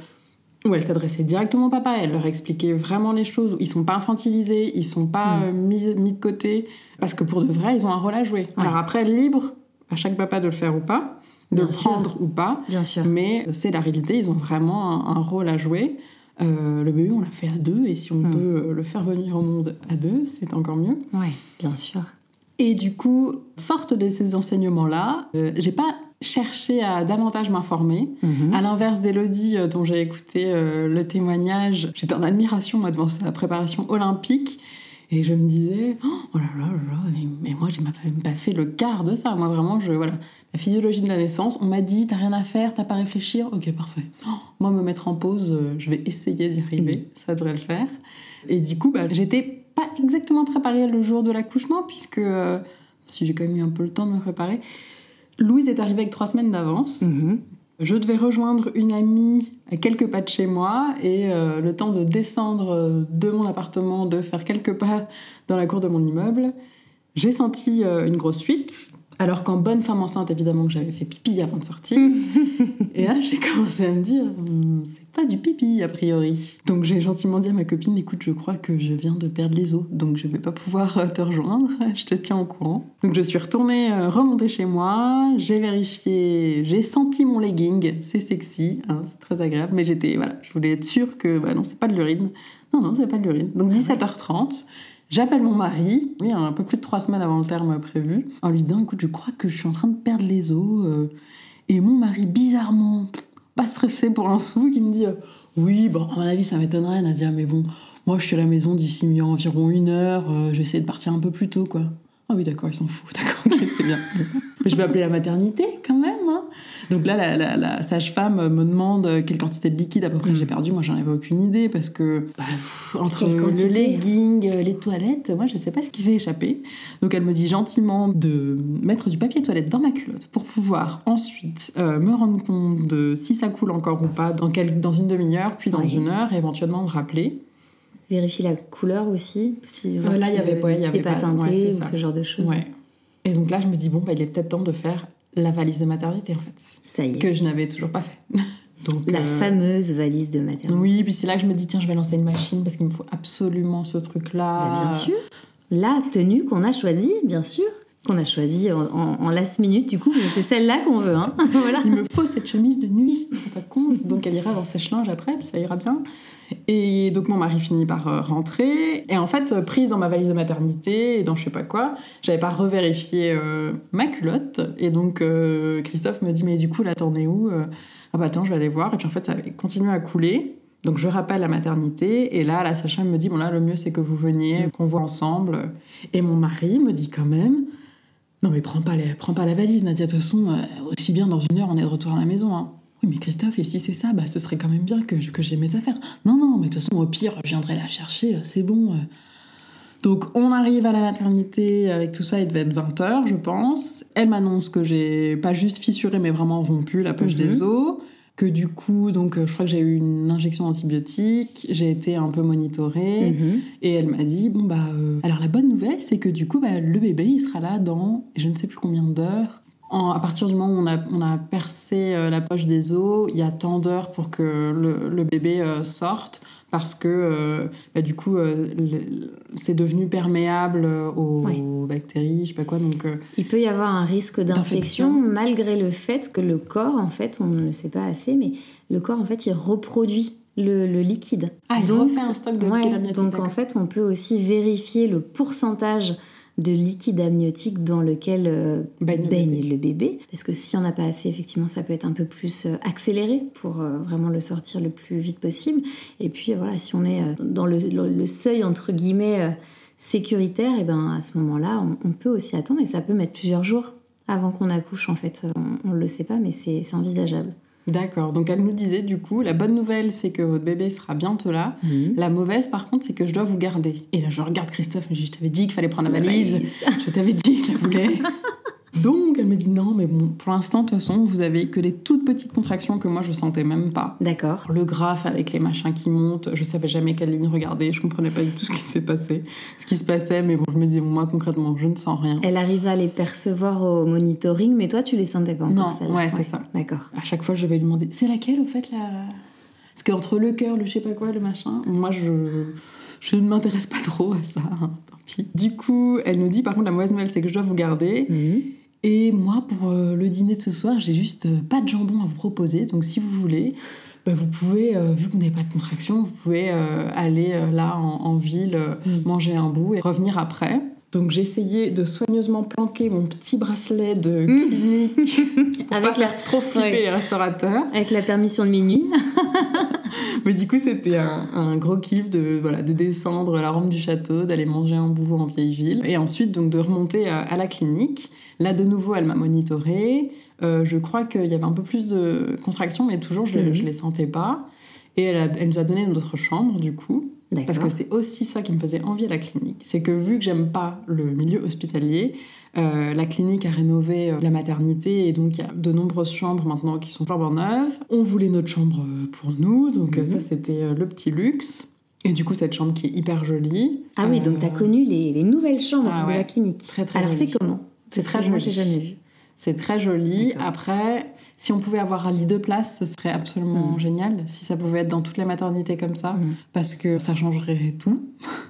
où elle s'adressait directement au papa, elle leur expliquait vraiment les choses, ils sont pas infantilisés, ils sont pas mm. euh, mis, mis, de côté, parce que pour de vrai, ils ont un rôle à jouer. Alors après, libre à chaque papa de le faire ou pas, de le prendre ou pas, Bien sûr. mais c'est la réalité, ils ont vraiment un, rôle à jouer. le bébé, on l'a fait à deux, et si on mm. peut le faire venir au monde à deux, c'est encore mieux. Oui, bien sûr. Et du coup, forte de ces enseignements-là, euh, j'ai pas cherché à davantage m'informer. Mhm. À l'inverse d'Elodie, euh, dont j'ai écouté euh, le témoignage, j'étais en admiration moi, devant sa préparation olympique. Et je me disais, oh là là là là, mais, moi, j'ai même pas fait le quart de ça. Moi, vraiment, je, voilà, la physiologie de la naissance, on m'a dit, t'as rien à faire, t'as pas à réfléchir. Ok, parfait. Oh, moi, me mettre en pause, je vais essayer d'y arriver, mhm. ça devrait le faire. Et du coup, bah, j'étais exactement préparée le jour de l'accouchement, puisque euh, si j'ai quand même eu un peu le temps de me préparer, Louise est arrivée avec trois semaines d'avance. Mhm. Je devais rejoindre une amie à quelques pas de chez moi et euh, le temps de descendre de mon appartement, de faire quelques pas dans la cour de mon immeuble, j'ai senti euh, une grosse fuite. Alors qu'en bonne femme enceinte, évidemment que j'avais fait pipi avant de sortir. [LAUGHS] et là, j'ai commencé à me dire, hmm, c'est pas du pipi a priori. Donc j'ai gentiment dit à ma copine, écoute, je crois que je viens de perdre les os, donc je vais pas pouvoir euh, te rejoindre, [LAUGHS] je te tiens au courant. Donc je suis retournée, euh, remontée chez moi, j'ai vérifié, j'ai senti mon legging, c'est sexy, hein, c'est très agréable, mais j'étais, voilà, je voulais être sûre que, bah non, c'est pas de l'urine. Non, non, c'est pas de l'urine. Donc 17h30, J'appelle mon mari, oui, un peu plus de trois semaines avant le terme prévu, en lui disant écoute, je crois que je suis en train de perdre les os. Euh. Et mon mari, bizarrement, pas stressé pour l'instant, qui me dit oui, bon, à mon avis, ça m'étonnerait, Nadia, mais bon, moi, je suis à la maison d'ici environ une heure, euh, j'essaie de partir un peu plus tôt, quoi. Ah oui, d'accord, ils s'en foutent, [LAUGHS] d'accord, ok, c'est bien. Je vais appeler la maternité quand même. Hein. Donc là, la, la- la sage-femme me demande quelle quantité de liquide à peu près Mm. j'ai perdu. Moi, j'en avais aucune idée parce que bah, pff, entre le quantité legging, euh, les toilettes, moi, je sais pas ce qui s'est échappé. Donc elle me dit gentiment de mettre du papier toilette dans ma culotte pour pouvoir ensuite euh, me rendre compte de si ça coule encore ou pas dans, quel- dans une demi-heure, puis dans Oui. une heure, et éventuellement me rappeler. Vérifie la couleur aussi. Si, Euh, là, il y avait- ouais, y avait pas teinté ouais, ou ça. ce genre de choses. Ouais. Et donc là, je me dis, bon, bah, il est peut-être temps de faire la valise de maternité, en fait. Ça y est. Que je n'avais toujours pas fait. [LAUGHS] Donc, La euh, fameuse valise de maternité. Oui, puis c'est là que je me dis, tiens, je vais lancer une machine parce qu'il me faut absolument ce truc-là. Bah, bien sûr. La tenue qu'on a choisie, bien sûr. Qu'on a choisie en, en- en last minute, du coup, mais c'est celle-là qu'on veut. Hein. [LAUGHS] voilà. Il me faut cette chemise de nuit, pas compte. Donc elle ira dans sèche-linge après, puis ça ira bien. Et donc mon mari finit par euh, rentrer. Et en fait, euh, prise dans ma valise de maternité et dans je sais pas quoi, j'avais pas revérifié euh, ma culotte. Et donc euh, Christophe me dit, mais du coup, là, t'en es où Ah bah attends, je vais aller voir. Et puis en fait, ça avait continué à couler. Donc je rappelle la maternité. Et là, la sage-femme me dit, bon là, le mieux c'est que vous veniez, qu'on voit ensemble. Et mon mari me dit quand même, non mais prends pas, les- prends pas la valise, Nadia. De toute façon, euh, aussi bien dans une heure, on est de retour à la maison. hein. Oui, mais Christophe, et si c'est ça, bah, ce serait quand même bien que, que j'ai mes affaires. Non, non, mais de toute façon, au pire, je viendrai la chercher, euh, c'est bon. euh. Donc, on arrive à la maternité avec tout ça, il devait être 20h, je pense. Elle m'annonce que j'ai pas juste fissuré, mais vraiment rompu la poche Mhm. des os. Que du coup, donc, euh, je crois que j'ai eu une injection antibiotique, j'ai été un peu monitorée. Mhm. Et elle m'a dit bon bah euh, alors la bonne nouvelle c'est que du coup bah, le bébé il sera là dans je ne sais plus combien d'heures. En- à partir du moment où on a, on a percé euh, la poche des os, il y a tant d'heures pour que le, le bébé euh, sorte parce que euh, bah, du coup euh, c'est devenu perméable euh, aux Ouais. bactéries, je sais pas quoi donc euh, Il peut y avoir un risque d'infection malgré le fait que le corps, en fait, on ne le sait pas assez, mais le corps, en fait, il reproduit le, le liquide. ah il Donc, refait un stock de Ouais, liquide amniotique, donc en fait, on peut aussi vérifier le pourcentage de liquide amniotique dans lequel euh, Baigne baigne, le le, bébé. Parce que s'il n'y en a pas assez, effectivement, ça peut être un peu plus euh, accéléré pour euh, vraiment le sortir le plus vite possible. Et puis voilà, si on est dans le, le- le seuil, entre guillemets, sécuritaire, et ben à ce moment-là, on, on peut aussi attendre et ça peut mettre plusieurs jours avant qu'on accouche, en fait. On ne le sait pas, mais c'est envisageable. D'accord, donc elle nous disait du coup la bonne nouvelle c'est que votre bébé sera bientôt là. La mauvaise, par contre, c'est que je dois vous garder. Et là, je regarde Christophe, dis, je t'avais dit qu'il fallait prendre la valise. Je t'avais dit que je la voulais. [LAUGHS] Donc, elle me dit, non, mais bon, pour l'instant, de toute façon, vous avez que des toutes petites contractions que moi, je sentais même pas. D'accord. Le graphe avec les machins qui montent, je savais jamais quelle ligne regarder, je comprenais pas du tout ce qui s'est passé, ce qui se passait, mais bon, je me bon, moi, concrètement, je ne sens rien. Elle arrive à les percevoir au monitoring, mais toi, tu les sentais pas encore, Non, celle-là. ouais, c'est ça. D'accord. À chaque fois, je vais lui demander, c'est laquelle, au fait, la... Parce qu'entre le cœur, le je sais pas quoi, le machin, moi, je... Je ne m'intéresse pas trop à ça, hein, tant pis. Du coup, elle nous dit, par contre, la mauvaise nouvelle, c'est que je dois vous garder. Mhm. Et moi, pour euh, le dîner de ce soir, j'ai juste euh, pas de jambon à vous proposer. Donc, si vous voulez, bah, vous pouvez, euh, vu que vous n'avez pas de contraction, vous pouvez euh, aller euh, là en, en ville, Mm. manger un bout et revenir après. Donc, j'ai essayé de soigneusement planquer mon petit bracelet de Mm. clinique [LAUGHS] pour Avec pas la- faire trop flipper Ouais. les restaurateurs. Avec la permission de minuit. [LAUGHS] Mais du coup, c'était un, un gros kiff de, voilà, de descendre la rampe du château, d'aller manger un bout en vieille ville. Et ensuite, donc, de remonter à, à la clinique. Là, de nouveau, elle m'a monitorée. Euh, je crois qu'il y avait un peu plus de contractions, mais toujours, je ne Mhm. les sentais pas. Et elle, a- elle nous a donné notre chambre, du coup. Parce que c'est aussi ça qui me faisait envie à la clinique. C'est que vu que j'aime pas le milieu hospitalier, euh, la clinique a rénové euh, la maternité et donc il y a de nombreuses chambres maintenant qui sont flambant neuves. On voulait notre chambre pour nous, donc Mhm. ça c'était le petit luxe. Et du coup cette chambre qui est hyper jolie. Ah oui, donc tu as connu les, les nouvelles chambres Ah de la clinique. Très, très Alors c'est comment? C'est très que Moi, joli. j'ai jamais vu. C'est très joli. Après, si on pouvait avoir un lit de place, ce serait absolument Mhm. génial. Si ça pouvait être dans toutes les maternités comme ça. Mhm. parce que ça changerait tout. [LAUGHS]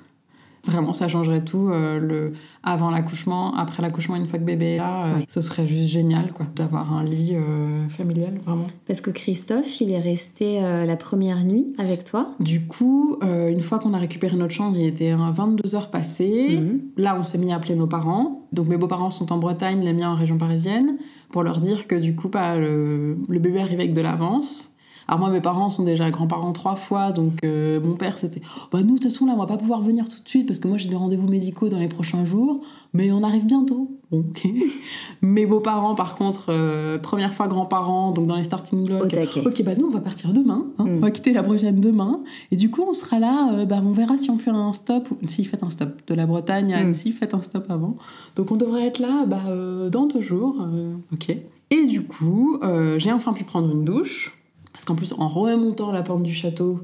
Vraiment, ça changerait tout. euh, le avant l'accouchement, après l'accouchement, une fois que bébé est là, euh, ce serait juste génial, quoi, d'avoir un lit euh, familial, vraiment. Parce que Christophe, il est resté la première nuit avec toi. Du coup, une fois qu'on a récupéré notre chambre, il était euh, 22 heures passées. Mhm. Là, on s'est mis à appeler nos parents. Donc, mes beaux-parents sont en Bretagne, les miens en région parisienne, pour leur dire que du coup, bah, le, le bébé arrivait avec de l'avance. Alors moi, mes parents sont déjà grands-parents trois fois, donc euh, mon père c'était, bah nous de toute façon là, on va pas pouvoir venir tout de suite parce que moi j'ai des rendez-vous médicaux dans les prochains jours, mais on arrive bientôt. Bon, ok. [LAUGHS] Mes beaux-parents, par contre, euh, première fois grands-parents, donc dans les starting blocks. Ok, bah nous on va partir demain, hein. on va mm. quitter la Bretagne demain, et du coup on sera là, euh, bah on verra si on fait un stop, si faites un stop de la Bretagne à mm. Annecy, faites un stop avant. Donc on devrait être là, bah dans deux jours, ok. Et du coup, j'ai enfin pu prendre une douche. Parce qu'en plus, en remontant la porte du château,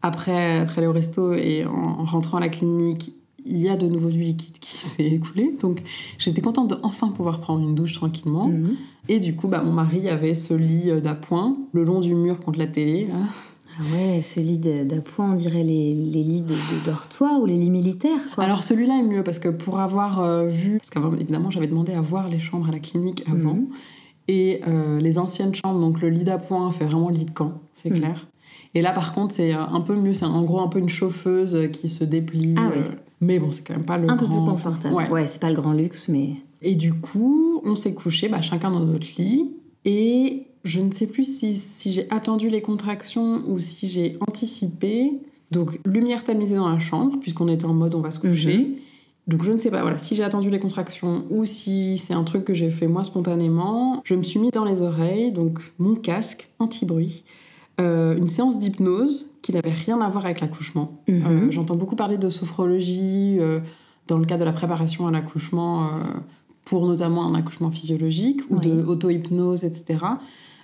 après être allé au resto et en rentrant à la clinique, il y a de nouveau du liquide qui [LAUGHS] s'est écoulé. Donc j'étais contente de enfin pouvoir prendre une douche tranquillement. Mhm. Et du coup, bah, mon mari avait ce lit euh, d'appoint le long du mur contre la télé. Là. Ah ouais, ce lit d'appoint, on dirait les, les lits de, de, dortoir ou les lits militaires. Quoi. Alors celui-là est mieux parce que pour avoir euh, vu, parce qu'avant évidemment j'avais demandé à voir les chambres à la clinique avant, mhm. Et euh, les anciennes chambres, donc le lit d'appoint fait vraiment lit de camp, c'est hmm. clair. Et là, par contre, c'est euh, un peu mieux. C'est en gros un peu une chauffeuse qui se déplie. Ah euh, mais bon, c'est quand même pas le un grand... peu plus confortable. Ouais, c'est pas le grand luxe, mais... Et du coup, on s'est couché, bah, chacun dans notre lit. Et je ne sais plus si, si j'ai attendu les contractions ou si j'ai anticipé. Donc, lumière tamisée dans la chambre, puisqu'on était en mode on va se coucher. Mhm. Donc je ne sais pas, voilà, si j'ai attendu les contractions ou si c'est un truc que j'ai fait moi spontanément, je me suis mis dans les oreilles, donc mon casque anti-bruit, euh, une séance d'hypnose qui n'avait rien à voir avec l'accouchement. Mhm. Euh, j'entends beaucoup parler de sophrologie euh, dans le cadre de la préparation à l'accouchement pour notamment un accouchement physiologique ou de auto-hypnose, etc.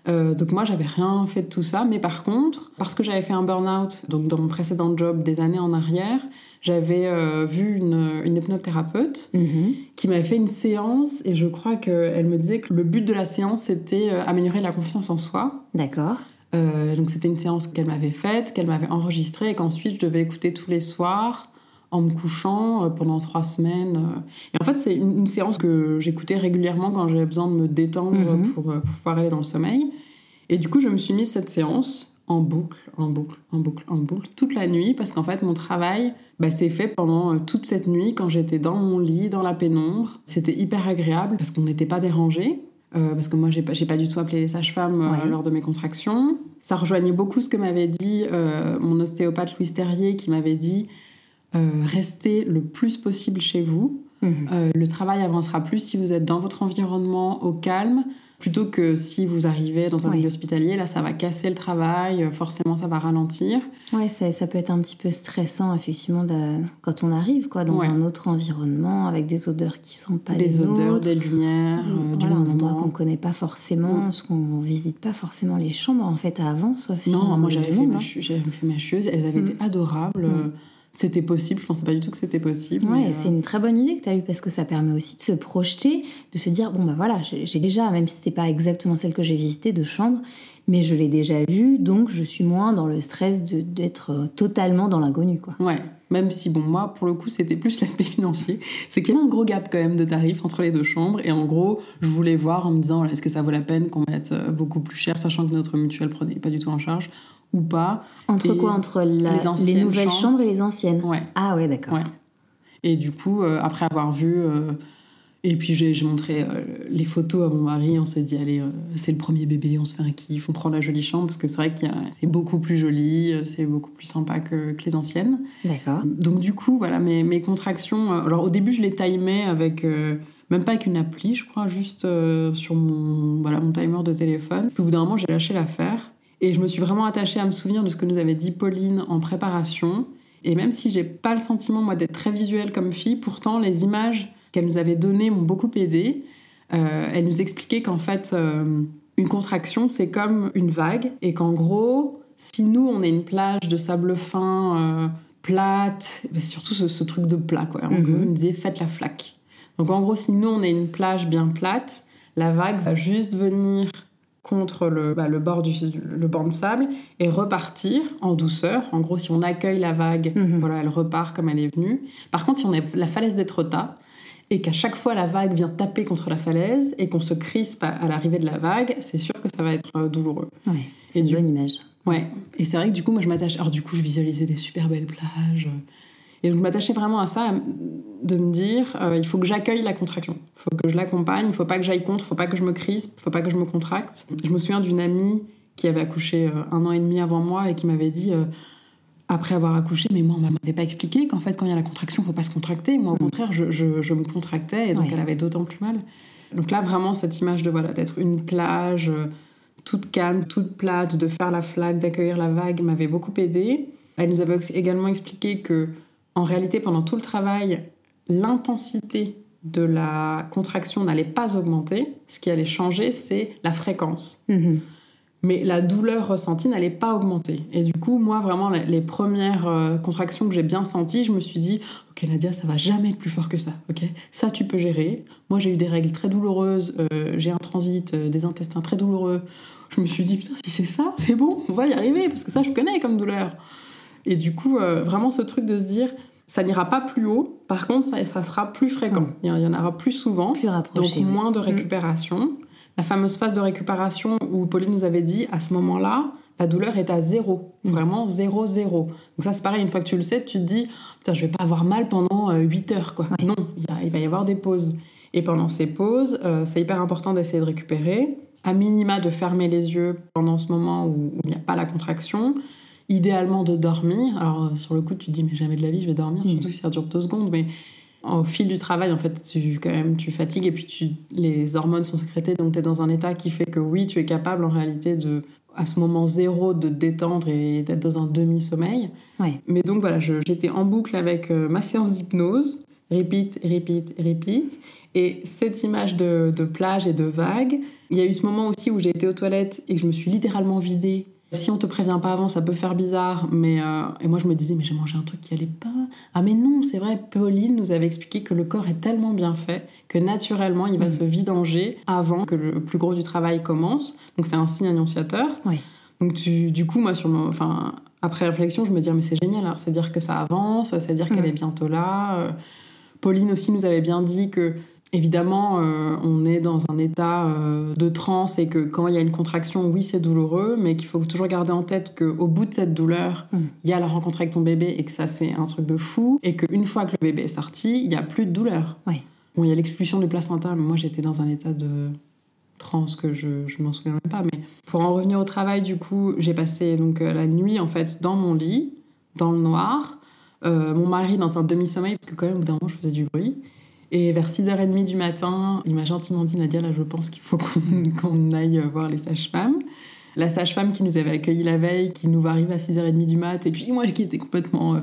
Euh, donc moi, j'avais rien fait de tout ça, mais par contre, parce que j'avais fait un burn-out donc dans mon précédent job des années en arrière, j'avais euh, vu une, une hypnothérapeute mhm. qui m'avait fait une séance et je crois qu'elle me disait que le but de la séance c'était euh, améliorer la confiance en soi. D'accord. donc c'était une séance qu'elle m'avait faite, qu'elle m'avait enregistrée et qu'ensuite je devais écouter tous les soirs en me couchant pendant trois semaines. Et en fait, c'est une, séance que j'écoutais régulièrement quand j'avais besoin de me détendre mhm. pour, pour, pouvoir aller dans le sommeil. Et du coup, je me suis mis cette séance en boucle, en boucle, en boucle, en boucle, toute la nuit, parce qu'en fait, mon travail bah, s'est fait pendant euh, toute cette nuit quand j'étais dans mon lit, dans la pénombre. C'était hyper agréable parce qu'on n'était pas dérangé. Euh, parce que moi, j'ai pas, pas du tout appelé les sages-femmes euh, lors de mes contractions. Ça rejoignait beaucoup ce que m'avait dit mon ostéopathe Louis Terrier, qui m'avait dit restez le plus possible chez vous. Mhm. le travail avancera plus si vous êtes dans votre environnement au calme, Plutôt que si vous arrivez dans un milieu hospitalier, là, ça va casser le travail, euh, forcément, ça va ralentir. Ouais, ça, ça peut être un petit peu stressant, effectivement, quand on arrive quoi, dans un autre environnement, avec des odeurs qui sont pas des les odeurs, des lumières, euh, du un endroit qu'on connaît pas forcément, mm. parce qu'on visite pas forcément les chambres, en fait, avant, sauf Non, moi, j'avais fait, hein. fait, ma chieuse, elles avaient mm. été adorables. Mm c'était possible. Je pensais pas du tout que c'était possible. Ouais, c'est une très bonne idée que tu as eue parce que ça permet aussi de se projeter, de se dire bon bah voilà, j'ai déjà, même si c'est pas exactement celle que j'ai visitée de chambre, mais je l'ai déjà vue, donc je suis moins dans le stress d'être euh, totalement dans l'inconnu quoi. Ouais. Même si, bon, moi, pour le coup, c'était plus [LAUGHS] l'aspect financier. C'est qu'il y a un gros gap quand même de tarifs entre les deux chambres. Et en gros, je voulais voir en me disant, est-ce que ça vaut la peine qu'on mette euh, beaucoup plus cher, sachant que notre mutuelle prenait pas du tout en charge? Ou pas. Entre quoi? Entre les, nouvelles chambres. et les anciennes Ouais. Ah ouais, d'accord. Et du coup, euh, après avoir vu... Euh, et puis j'ai montré euh, les photos à mon mari, on s'est dit, allez, c'est le premier bébé, on se fait un kiff, on prend la jolie chambre, parce que c'est vrai que c'est beaucoup plus joli, c'est beaucoup plus sympa que, que les anciennes. D'accord. Donc du coup, voilà, mes, mes contractions... alors au début, je les timais avec même pas avec une appli, je crois, juste sur mon, voilà, mon timer de téléphone. Puis au bout d'un moment, j'ai lâché l'affaire. Et je me suis vraiment attachée à me souvenir de ce que nous avait dit Pauline en préparation. Et même si j'ai pas le sentiment, moi, d'être très visuelle comme fille, pourtant, les images qu'elle nous avait données m'ont beaucoup aidée. Euh, elle nous expliquait qu'en fait, euh, une contraction, c'est comme une vague. Et qu'en gros, si nous, on est une plage de sable fin, euh, plate, surtout ce, truc de plat, quoi. En gros, mhm. nous disait, faites la flaque. Donc en gros, si nous, on est une plage bien plate, la vague va juste venir contre le, bah, le, bord du, le banc de sable et repartir en douceur. En gros, si on accueille la vague, mhm. voilà, elle repart comme elle est venue. Par contre, si on est la falaise d'Étretat et qu'à chaque fois la vague vient taper contre la falaise et qu'on se crispe à, l'arrivée de la vague, c'est sûr que ça va être euh, douloureux. Ouais, c'est une bonne image. Ouais, et c'est vrai que du coup, moi je m'attache. Alors, du coup, je visualisais des super belles plages. Et donc, je m'attachais vraiment à ça, de me dire, euh, il faut que j'accueille la contraction. Il faut que je l'accompagne, il faut pas que j'aille contre, il faut pas que je me crispe, il faut pas que je me contracte. Je me souviens d'une amie qui avait accouché euh, un an et demi avant moi et qui m'avait dit, euh, après avoir accouché, mais moi, on m'avait pas expliqué qu'en fait, quand il y a la contraction, il faut pas se contracter. Moi, au mm. contraire, je, je, me contractais et donc elle avait d'autant plus mal. Donc là, vraiment, cette image de voilà, d'être une plage euh, toute calme, toute plate, de faire la flaque, d'accueillir la vague m'avait beaucoup aidé. Elle nous avait également expliqué que, en réalité, pendant tout le travail, l'intensité de la contraction n'allait pas augmenter. Ce qui allait changer, c'est la fréquence. Mm-hmm mais la douleur ressentie n'allait pas augmenter. Et du coup, moi, vraiment, les premières euh, contractions que j'ai bien senties, je me suis dit, ok Nadia, ça va jamais être plus fort que ça, ok? Ça, tu peux gérer. Moi, j'ai eu des règles très douloureuses, euh, j'ai un transit, euh, des intestins très douloureux. Je me suis dit, putain, si c'est ça, c'est bon, on va y arriver, parce que ça, je connais comme douleur. Et du coup, vraiment, ce truc de se dire, ça n'ira pas plus haut, par contre, ça, ça sera plus fréquent. Mm. Il y en aura plus souvent, plus rapproché, donc moins de mm. récupération la fameuse phase de récupération où Pauline nous avait dit à ce moment-là, la douleur est à zéro, mm. vraiment zéro, zéro. Donc ça c'est pareil, une fois que tu le sais, tu te dis, putain, je vais pas avoir mal pendant 8 euh, heures, quoi. Non, il, va y avoir des pauses. Et pendant ces pauses, euh, c'est hyper important d'essayer de récupérer, à minima de fermer les yeux pendant ce moment où il n'y a pas la contraction, idéalement de dormir. Alors euh, sur le coup, tu te dis, mais jamais de la vie, je vais dormir, mm. surtout si ça dure deux secondes, mais au fil du travail, en fait, tu, quand même, tu fatigues et puis tu, les hormones sont sécrétées, donc tu es dans un état qui fait que oui, tu es capable en réalité de, à ce moment zéro, de détendre et d'être dans un demi-sommeil. Mais donc voilà, j'étais en boucle avec euh, ma séance d'hypnose, repeat, repeat, repeat. Et cette image de, de plage et de vague, il y a eu ce moment aussi où j'ai été aux toilettes et que je me suis littéralement vidée si on te prévient pas avant, ça peut faire bizarre, mais euh, et moi je me disais mais j'ai mangé un truc qui allait pas. Ah mais non, c'est vrai. Pauline nous avait expliqué que le corps est tellement bien fait que naturellement il va mm. se vidanger avant que le plus gros du travail commence. Donc c'est un signe annonciateur. Donc du coup moi sur enfin après réflexion je me dis ah, mais c'est génial. Alors c'est dire que ça avance, c'est dire qu'elle mm. est bientôt là. Euh, Pauline aussi nous avait bien dit que Évidemment, euh, on est dans un état euh, de transe et que quand il y a une contraction, oui, c'est douloureux, mais qu'il faut toujours garder en tête qu'au bout de cette douleur, mm. il y a la rencontre avec ton bébé et que ça, c'est un truc de fou. Et qu'une fois que le bébé est sorti, il n'y a plus de douleur. Bon, il y a l'expulsion du placenta, mais moi, j'étais dans un état de transe que je, ne m'en souviens pas. Mais pour en revenir au travail, du coup, j'ai passé donc euh, la nuit, en fait, dans mon lit, dans le noir. mon mari dans un demi-sommeil, parce que quand même, au bout d'un moment, je faisais du bruit. Et vers 6h30 du matin, il m'a gentiment dit Nadia, là je pense qu'il faut [LAUGHS] qu'on aille voir les sages-femmes. La sage-femme qui nous avait accueillis la veille, qui nous va arriver à 6h30 du mat, et puis moi qui étais complètement euh,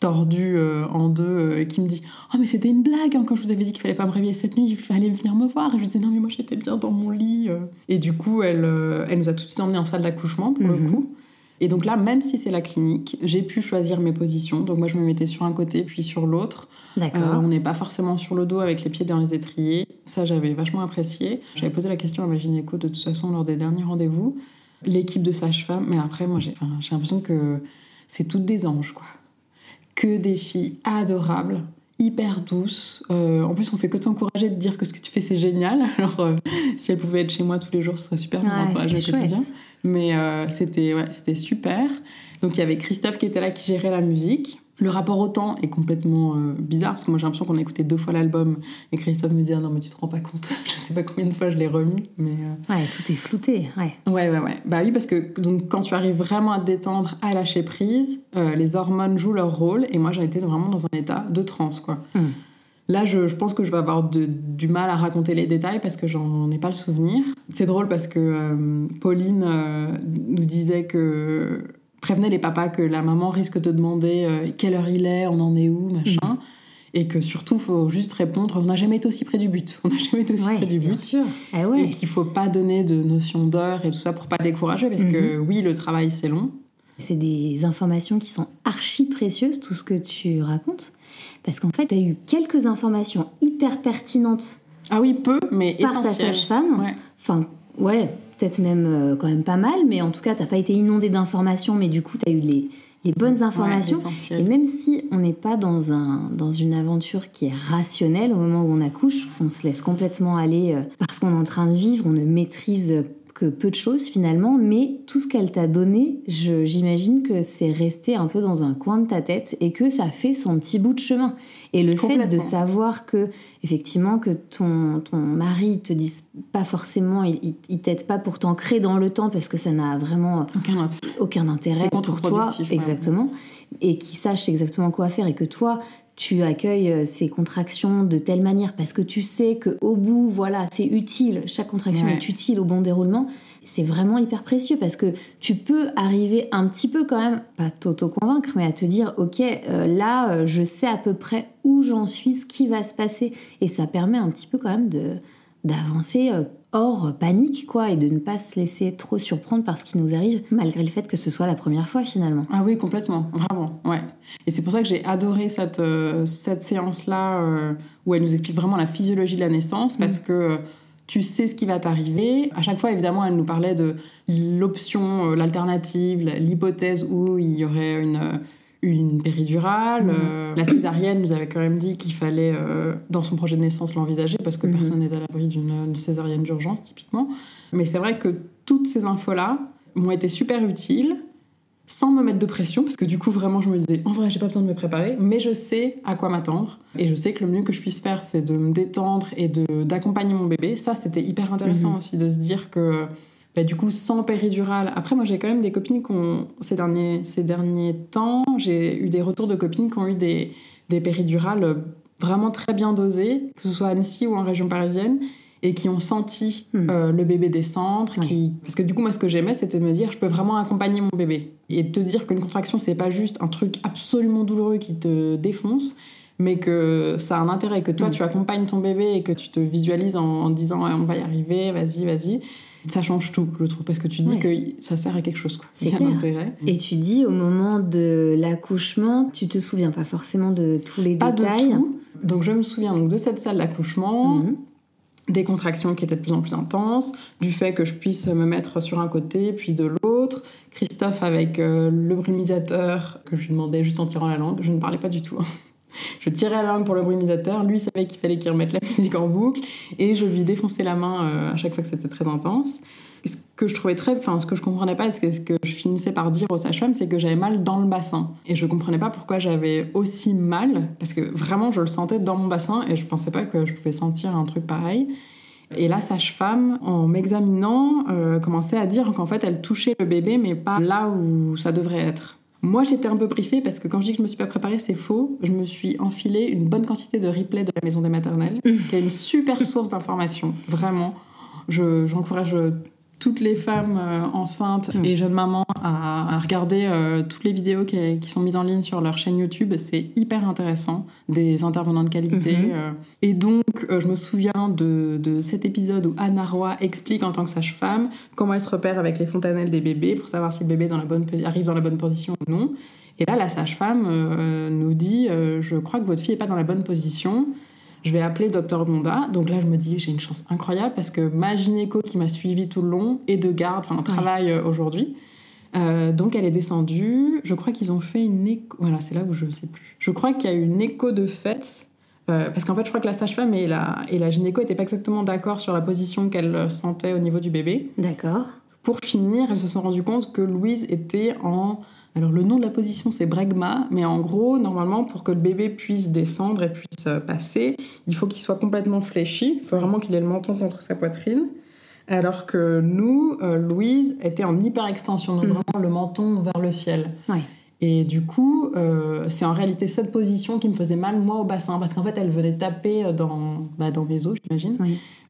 tordue euh, en deux, euh, qui me dit Oh, mais c'était une blague hein, quand je vous avais dit qu'il fallait pas me réveiller cette nuit, il fallait venir me voir. Et je disais Non, mais moi j'étais bien dans mon lit. Et du coup, elle, elle nous a tout de suite emmenés en salle d'accouchement pour le mhm. coup. Et donc là, même si c'est la clinique, j'ai pu choisir mes positions. Donc moi, je me mettais sur un côté, puis sur l'autre. D'accord. Euh, on n'est pas forcément sur le dos avec les pieds dans les étriers. Ça, j'avais vachement apprécié. J'avais posé la question à ma gynéco de toute façon lors des derniers rendez-vous. L'équipe de sage-femme, mais après, moi, j'ai l'impression que c'est toutes des anges, quoi. Que des filles adorables hyper douce. Euh, en plus, on fait que t'encourager de dire que ce que tu fais, c'est génial. [LAUGHS] Alors, euh, si elle pouvait être chez moi tous les jours, ce serait super. Ouais, au quotidien. Mais euh, c'était ouais, c'était super. Donc, il y avait Christophe qui était là, qui gérait la musique. Le rapport au temps est complètement euh, bizarre parce que moi j'ai l'impression qu'on a écouté deux fois l'album et Christophe me dit ah non mais tu te rends pas compte. [LAUGHS] Je sais pas combien de fois je l'ai remis mais euh, ouais tout est flouté ouais. Ouais ouais ouais. Bah oui parce que donc quand tu arrives vraiment à te détendre à lâcher prise euh, les hormones jouent leur rôle et moi j'ai été vraiment dans un état de transe quoi. Hmm. Là, je, je, pense que je vais avoir du mal à raconter les détails parce que j'en ai pas le souvenir. C'est drôle parce que Pauline nous disait que prévenait les papas que la maman risque de demander euh, quelle heure il est, on en est où, machin. Mhm. Et que surtout, faut juste répondre on n'a jamais été aussi près du but. [LAUGHS] On n'a jamais été aussi près du but. Bien sûr. Eh ouais. Et qu'il faut pas donner de notion d'heure et tout ça pour pas décourager parce que mhm. oui, le travail c'est long. C'est des informations qui sont archi précieuses, tout ce que tu racontes. Parce qu'en fait, tu as eu quelques informations hyper pertinentes. Ah oui, peu, mais par ta sage-femme. Ouais. Enfin, ouais, peut-être même euh, quand même pas mal, mais en tout cas, t'as pas été inondé d'informations, mais du coup, tu as eu les, les bonnes informations. et même si on n'est pas dans, un, dans une aventure qui est rationnelle au moment où on accouche, on se laisse complètement aller euh, parce qu'on est en train de vivre, on ne maîtrise que peu de choses finalement, mais tout ce qu'elle t'a donné, j'imagine que c'est resté un peu dans un coin de ta tête et que ça fait son petit bout de chemin. Et le fait de savoir que, effectivement, que ton, ton mari te dise pas forcément, il, il t'aide pas pour t'ancrer dans le temps parce que ça n'a vraiment aucun, aucun intérêt pour toi. Exactement. Et qu'il sache exactement quoi faire et que toi, tu accueilles euh, ces contractions de telle manière parce que tu sais que au bout, voilà, c'est utile, chaque contraction est utile au bon déroulement. C'est vraiment hyper précieux parce que tu peux arriver un petit peu quand même, pas t'auto-convaincre, mais à te dire, ok, euh, là, euh, je sais à peu près où j'en suis, ce qui va se passer. Et ça permet un petit peu quand même de, d'avancer hors panique, quoi, et de ne pas se laisser trop surprendre par ce qui nous arrive, malgré le fait que ce soit la première fois finalement. Ah oui, complètement, vraiment, ouais. Et c'est pour ça que j'ai adoré cette, euh, cette séance-là euh, où elle nous explique vraiment la physiologie de la naissance, parce mm. que euh, tu sais ce qui va t'arriver. À chaque fois, évidemment, elle nous parlait de l'option, l'alternative, l'hypothèse où il y aurait une une péridurale. Mm. Euh, la césarienne nous avait quand même dit qu'il fallait, euh, dans son projet de naissance, l'envisager parce que mm-hmm. personne n'est à l'abri d'une césarienne d'urgence, typiquement. Mais c'est vrai que toutes ces infos-là m'ont été super utiles sans me mettre de pression, parce que du coup, vraiment, je me disais, en vrai, j'ai pas besoin de me préparer, mais je sais à quoi m'attendre. Et je sais que le mieux que je puisse faire, c'est de me détendre et d'accompagner mon bébé. Ça, c'était hyper intéressant mm-hmm. aussi de se dire que bah, du coup, sans péridurale. Après, moi, j'ai quand même des copines qui ont, ces derniers, ces derniers temps, j'ai eu des retours de copines qui ont eu des, des péridurales vraiment très bien dosées, que ce soit à Annecy ou en région parisienne, et qui ont senti hmm. euh, le bébé descendre. Qui... Parce que du coup, moi, ce que j'aimais, c'était de me dire, je peux vraiment accompagner mon bébé. Et de te dire qu'une contraction, c'est pas juste un truc absolument douloureux qui te défonce, mais que ça a un intérêt, que toi, hmm. tu accompagnes ton bébé et que tu te visualises en, en disant, on va y arriver, vas-y, vas-y ça change tout, je trouve, parce que tu dis que ça sert à quelque chose. C'est un intérêt. Et tu dis au moment de l'accouchement, tu te souviens pas forcément de tous les pas détails. De tout. Donc je me souviens donc de cette salle d'accouchement. Mhm. Des contractions qui étaient de plus en plus intenses, du fait que je puisse me mettre sur un côté puis de l'autre. Christophe avec euh, le brumisateur que je lui demandais juste en tirant la langue. Je ne parlais pas du tout. [LAUGHS] Je tirais la langue pour le brumisateur, lui savait qu'il fallait qu'il remette la musique en boucle, et je lui défonçais la main euh, à chaque fois que c'était très intense. Ce que je trouvais très, enfin ce que je comprenais pas, ce que, ce que je finissais par dire au sage c'est que j'avais mal dans le bassin, et je comprenais pas pourquoi j'avais aussi mal, parce que vraiment je le sentais dans mon bassin, et je pensais pas que je pouvais sentir un truc pareil. Et la sage-femme, en m'examinant, euh, commençait à dire qu'en fait, elle touchait le bébé, mais pas là où ça devrait être. Moi, j'étais un peu briefée parce que quand je dis que je me suis pas préparée, c'est faux. Je me suis enfilé une bonne quantité de replays de la maison des maternelles, mmh. qui est une super source d'information. Vraiment, j'encourage toutes les femmes euh, enceintes mm. et jeunes mamans à, regarder euh, toutes les vidéos qui, sont mises en ligne sur leur chaîne YouTube. C'est hyper intéressant, des intervenants de qualité. Mm-hmm. Euh. Et donc, je me souviens de, de, cet épisode où Anna Roy explique en tant que sage-femme comment elle se repère avec les fontanelles des bébés pour savoir si le bébé dans la bonne, arrive dans la bonne position ou non. Et là, la sage-femme nous dit Je crois que votre fille n'est pas dans la bonne position je vais appeler docteur Gonda. Donc là, je me dis, j'ai une chance incroyable parce que ma gynéco qui m'a suivie tout le long est de garde, enfin, travaille euh, aujourd'hui. Euh, donc elle est descendue. Je crois qu'ils ont fait une écho. Voilà, c'est là où je ne sais plus. Je crois qu'il y a eu une écho de fait. Euh, parce qu'en fait, je crois que la sage-femme et la, et la gynéco n'étaient pas exactement d'accord sur la position qu'elle sentait au niveau du bébé. D'accord. Pour finir, elles se sont rendues compte que Louise était en alors le nom de la position c'est bregma, mais en gros, normalement, pour que le bébé puisse descendre et puisse euh, passer, il faut qu'il soit complètement fléchi, il faut vraiment qu'il ait le menton contre sa poitrine. Alors que nous, euh, Louise était en hyper-extension, donc mm. vraiment le menton vers le ciel. Et du coup, euh, c'est en réalité cette position qui me faisait mal, moi, au bassin, parce qu'en fait, elle venait taper dans, bah, dans mes os, j'imagine.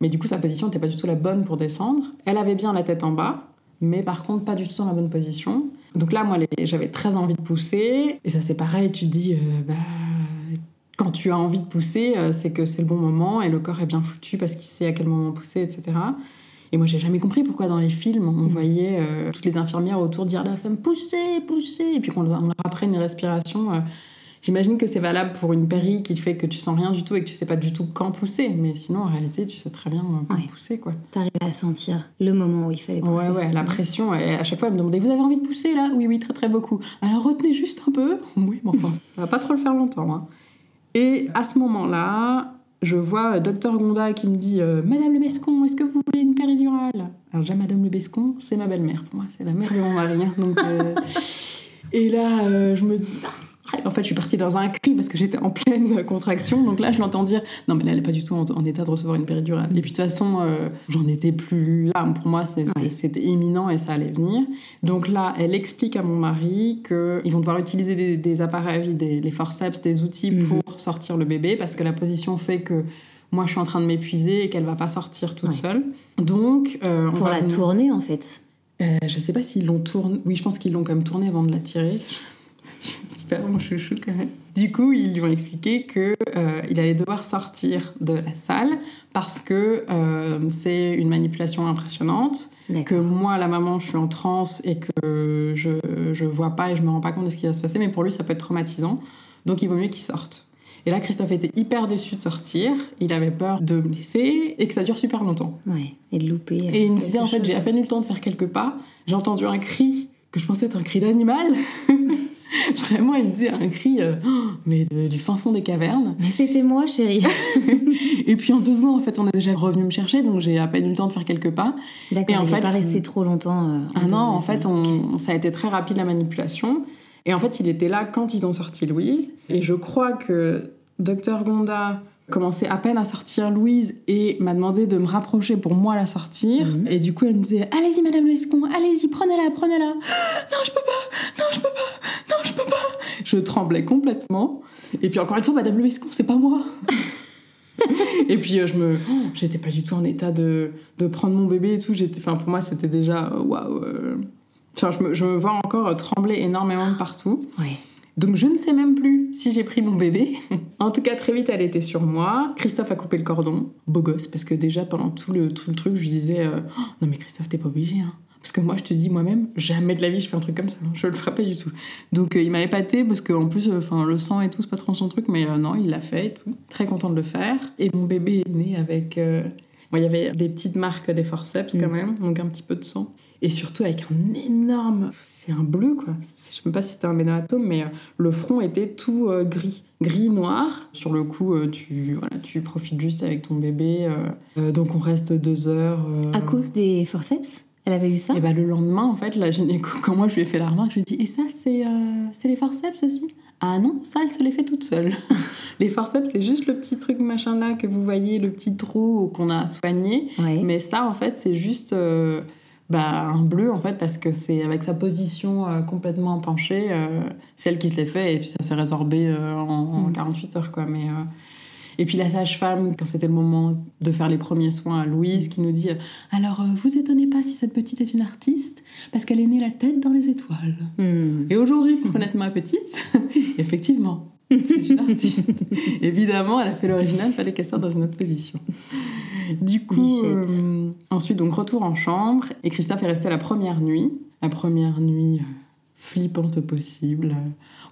Mais du coup, sa position n'était pas du tout la bonne pour descendre. Elle avait bien la tête en bas, mais par contre, pas du tout dans la bonne position. Donc là, moi, j'avais très envie de pousser. Et ça, c'est pareil, tu te dis, euh, bah, quand tu as envie de pousser, euh, c'est que c'est le bon moment et le corps est bien foutu parce qu'il sait à quel moment pousser, etc. Et moi, j'ai jamais compris pourquoi dans les films, on mm. voyait euh, toutes les infirmières autour dire à la femme poussez, poussez, et puis qu'on leur apprenne une respiration. J'imagine que c'est valable pour une péri qui fait que tu sens rien du tout et que tu sais pas du tout quand pousser. Mais sinon, en réalité, tu sais très bien quand pousser, quoi. T'arrives à sentir le moment où il fallait pousser. Ouais, ouais, la pression. Et à chaque fois, elle me demandait, vous avez envie de pousser là? Oui, oui, très très beaucoup. Alors retenez juste un peu. [LAUGHS] Oui, mais enfin, ça va pas trop le faire longtemps. Hein. Et à ce moment-là, je vois euh, docteur Gonda qui me dit euh, Madame le Mescon, est-ce que vous voulez une péridurale. Alors déjà, Madame Le Bescon, c'est ma belle-mère. Pour moi, c'est la mère de mon mari. hein, donc, euh, [LAUGHS] Et là, euh, je me dis... En fait, je suis partie dans un cri parce que j'étais en pleine [LAUGHS] contraction. Donc là, je l'entends dire Non, mais là, elle n'est pas du tout en, en état de recevoir une péridurale. Et puis, de toute façon, euh, j'en étais plus là. Pour moi, c'est- Ouais. c'était imminent et ça allait venir. Donc là, elle explique à mon mari qu'ils vont devoir utiliser des, des appareils, des, les forceps, des outils Mhm. pour sortir le bébé parce que la position fait que moi, je suis en train de m'épuiser et qu'elle va pas sortir toute Ouais. seule. Donc, euh, on Pour va la venir- tourner, en fait. euh, je sais pas s'ils l'ont tourné. Oui, je pense qu'ils l'ont quand même tourné avant de la tirer. Super mon chouchou quand même. Du coup, ils lui ont expliqué que euh, allait devoir sortir de la salle parce que euh, c'est une manipulation impressionnante. Que moi, la maman, je suis en transe et que je je vois pas et je me rends pas compte de ce qui va se passer. Mais pour lui, ça peut être traumatisant. Donc, il vaut mieux qu'il sorte. Et là, Christophe était hyper déçu de sortir. Il avait peur de me laisser et que ça dure super longtemps. Ouais. Et de louper. euh, Et il me disait, en fait, j'ai à peine eu le temps de faire quelques pas. J'ai entendu un cri que je pensais être un cri d'animal. [LAUGHS] [LAUGHS] Vraiment, il me disait un cri, euh, [GASPS] mais de- du fin fond des cavernes. Mais c'était moi, chérie. [LAUGHS] Et puis en deux secondes, en fait, on est déjà revenu me chercher, donc j'ai à peine eu le temps de faire quelques pas. D'accord. Et en il fait, pas resté on- trop longtemps. euh, Ah non, en fait, on, ça a été très rapide la manipulation. Et en fait, il était là quand ils ont sorti Louise. Et je crois que Docteur Gonda commençait à peine à sortir Louise et m'a demandé de me rapprocher pour moi la sortir. Mhm. Et du coup, elle me disait Allez-y, Madame Lescon, allez-y, prenez-la, prenez-la. [GASPS] non, je peux pas, non, je peux pas, non, je peux pas. Je tremblais complètement. Et puis, encore une fois, Madame Lescon, c'est pas moi. [LAUGHS] et puis, euh, je me. oh, [GASPS] J'étais pas du tout en état de, de prendre mon bébé et tout. J'étais- Enfin, pour moi, c'était déjà. Waouh. euh, Enfin, je me, je me vois encore euh, trembler énormément de partout. Ouais. Donc je ne sais même plus si j'ai pris mon bébé. [LAUGHS] en tout cas, très vite, elle était sur moi. Christophe a coupé le cordon. Beau gosse, parce que déjà, pendant tout le, tout le truc, je lui disais euh, Oh, Non, mais Christophe, t'es pas obligé. Hein. Parce que moi, je te dis moi-même, jamais de la vie je fais un truc comme ça. Je le ferai pas du tout. Donc euh, il m'a épaté parce qu'en plus, euh, le sang et tout, c'est pas trop son truc, mais non, il l'a fait et tout. Très content de le faire. Et mon bébé est né avec. Bon, il y avait des petites marques des forceps quand Mm. même, donc un petit peu de sang. Et surtout avec un énorme. C'est un bleu quoi. Je sais même pas si c'était un bénoatome, mais euh, le front était tout euh, gris. Gris-noir. Sur le coup, euh, tu, voilà, tu profites juste avec ton bébé. euh, donc on reste deux heures. À cause des forceps? Elle avait eu ça? Et bah, le lendemain, en fait, la gynéco, [LAUGHS] quand moi je lui ai fait la remarque, je lui ai dit Et ça, c'est les forceps aussi Ah non, ça, elle se les fait toute seule. [LAUGHS] les forceps, c'est juste le petit truc machin là que vous voyez, le petit trou qu'on a soigné. Ouais. Mais ça, en fait, c'est juste bah, un bleu, en fait, parce que c'est avec sa position euh, complètement penchée, euh, c'est elle qui se les fait, et puis ça s'est résorbé euh, en, en Mm. 48 heures, quoi. Mais, euh, Et puis la sage-femme, quand c'était le moment de faire les premiers soins à Louise, qui nous dit Alors, vous étonnez pas si cette petite est une artiste, parce qu'elle est née la tête dans les étoiles. Hmm. Et aujourd'hui, pour connaître ma petite, [LAUGHS] effectivement, [LAUGHS] c'est une artiste. Évidemment, elle a fait l'original, fallait qu'elle sorte dans une autre position. Du coup, euh, ensuite, donc retour en chambre, et Christophe est resté la première nuit. La première nuit euh, flippante possible.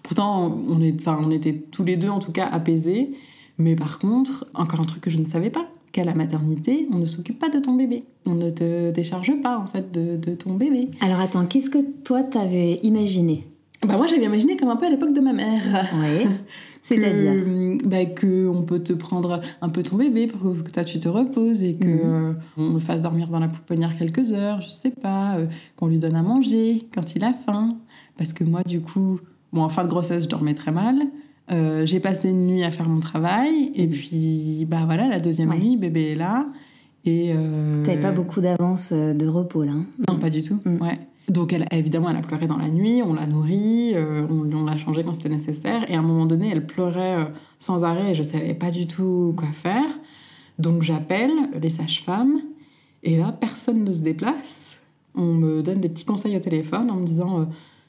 Pourtant, on, est, on était tous les deux, en tout cas, apaisés. Mais par contre, encore un truc que je ne savais pas, qu'à la maternité, on ne s'occupe pas de ton bébé. On ne te décharge pas, en fait, de, de ton bébé. Alors attends, qu'est-ce que toi t'avais imaginé? Bah moi, j'avais imaginé comme un peu à l'époque de ma mère. Ouais. [LAUGHS] C'est-à-dire bah, que on peut te prendre un peu ton bébé pour que toi tu te reposes et que Mhm. euh, on le fasse dormir dans la pouponnière quelques heures, je sais pas, euh, qu'on lui donne à manger quand il a faim. Parce que moi, du coup, bon, en fin de grossesse, je dormais très mal. Euh, j'ai passé une nuit à faire mon travail et puis bah voilà, la deuxième Ouais. nuit, bébé est là et T'avais pas beaucoup d'avance de repos là. hein? Non, pas du tout. Mm. Ouais. Donc, évidemment, elle a pleuré dans la nuit, on l'a nourrie, euh, on, l'a changée quand c'était nécessaire. Et à un moment donné, elle pleurait euh, sans arrêt et je savais pas du tout quoi faire. Donc, j'appelle les sages-femmes et là, personne ne se déplace. On me donne des petits conseils au téléphone en me disant euh,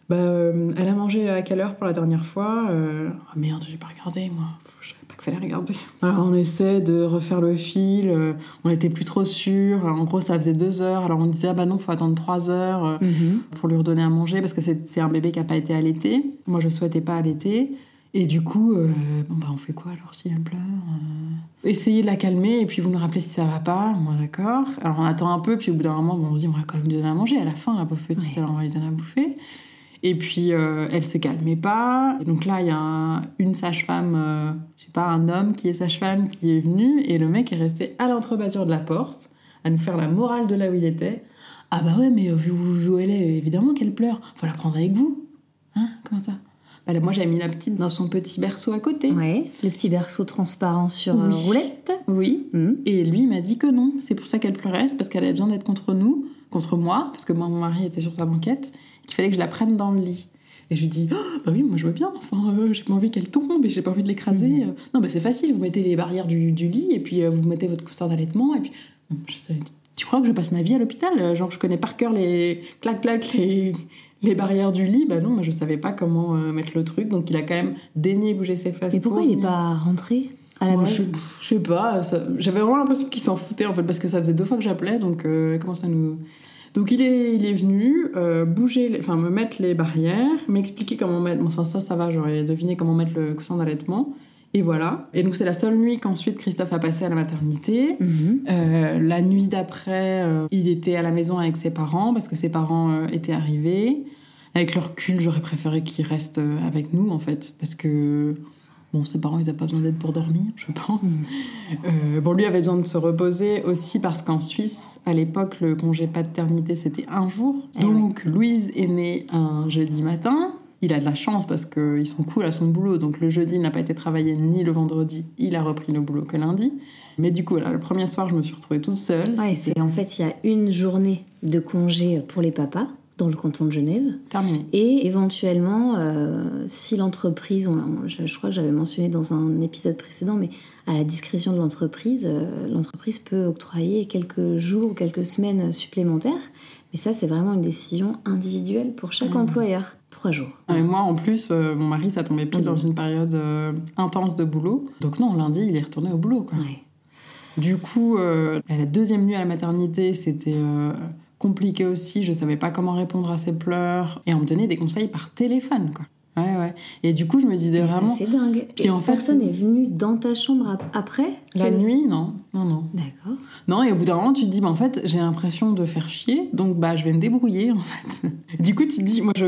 bah, Elle a mangé à quelle heure pour la dernière fois Ah merde, j'ai pas regardé, moi. Je savais pas qu'il fallait regarder. Alors, on essaie de refaire le fil. euh, on n'était plus trop sûr. En gros, ça faisait deux heures. Alors, on disait Ah bah non, faut attendre trois heures euh, Mhm. pour lui redonner à manger parce que c'est un bébé qui n'a pas été allaité. Moi, je souhaitais pas allaiter. Et du coup, euh, bon, bah, on fait quoi alors si elle pleure Essayez de la calmer et puis vous nous rappelez si ça va pas. Moi, d'accord. Alors, on attend un peu, puis au bout d'un moment, bon, on se dit on va quand même lui donner à manger. À la fin, la pauvre petite, Ouais. alors on va lui donner à bouffer. Et puis, euh, elle se calmait pas. Et donc là, il y a un- une sage-femme, euh, je sais pas, un homme qui est sage-femme qui est venu et le mec est resté à l'entrebasure de la porte à nous faire la morale de là où il était. Ah bah ouais, mais vu où elle est, évidemment qu'elle pleure. Faut la prendre avec vous. Hein Comment ça? Bah, Moi, j'avais mis la petite dans son petit berceau à côté. Ouais, le petit berceau transparent sur euh, roulette. Oui. Mmh. Et lui, m'a dit que non. C'est pour ça qu'elle pleurait, c'est parce qu'elle avait besoin d'être contre nous, contre moi, parce que moi, mon mari était sur sa banquette, qu'il fallait que je la prenne dans le lit. Et je lui dis, oh, bah oui, moi je veux bien, enfin, euh, j'ai pas envie qu'elle tombe et j'ai pas envie de l'écraser. Mmh. Non, bah c'est facile, vous mettez les barrières du, du lit et puis euh, vous mettez votre coussin d'allaitement et puis. Je sais, tu crois que je passe ma vie à l'hôpital? Genre, je connais par cœur les clac-clac, les, les barrières du lit. Bah non, moi je savais pas comment euh, mettre le truc, donc il a quand même daigné bouger ses fesses. Et pourquoi il est pas rentré à la je, je, sais pas, j'avais vraiment l'impression qu'il s'en foutait en fait, parce que ça faisait deux fois que j'appelais, donc euh, comment ça nous. Donc il est, il est venu euh, bouger, enfin me mettre les barrières, m'expliquer comment mettre. Bon, ça, ça, ça va, j'aurais deviné comment mettre le coussin d'allaitement. Et voilà. Et donc c'est la seule nuit qu'ensuite Christophe a passé à la maternité. Mhm. Euh, la nuit d'après, euh, il était à la maison avec ses parents parce que ses parents euh, étaient arrivés. Avec le recul, j'aurais préféré qu'il reste avec nous en fait, parce que Bon, ses parents, ils n'avaient pas besoin d'aide pour dormir, je pense. Euh, bon, lui avait besoin de se reposer aussi parce qu'en Suisse, à l'époque, le congé paternité, c'était un jour. Eh donc, Louise est née un jeudi matin. Il a de la chance parce qu'ils sont cool à son boulot. Donc, le jeudi, il n'a pas été travaillé ni le vendredi. Il a repris le boulot que lundi. Mais du coup, là, le premier soir, je me suis retrouvée toute seule. Ouais, c'est en fait, il y a une journée de congé pour les papas dans le canton de Genève. Terminé. Et éventuellement, euh, si l'entreprise, je, crois que j'avais mentionné dans un épisode précédent, mais à la discrétion de l'entreprise, euh, l'entreprise peut octroyer quelques jours ou quelques semaines supplémentaires. Mais ça, c'est vraiment une décision individuelle pour chaque Mmh. employeur. Trois jours. Et moi, en plus, euh, mon mari, ça tombait pile dans une période intense de boulot. Donc non, lundi, il est retourné au boulot. Quoi. Ouais. Du coup, la deuxième nuit à la maternité, c'était compliqué aussi. Je savais pas comment répondre à ses pleurs. Et on me donnait des conseils par téléphone, quoi. Ouais, ouais. Et du coup, je me disais Mais vraiment... c'est dingue. Puis Et en fait, personne n'est venu dans ta chambre ap- après La nuit, non. Non, non. D'accord. Non, et au bout d'un moment, tu te dis, bah, en fait, j'ai l'impression de faire chier, donc bah, je vais me débrouiller, en fait. [LAUGHS] du coup, tu te dis, moi, je...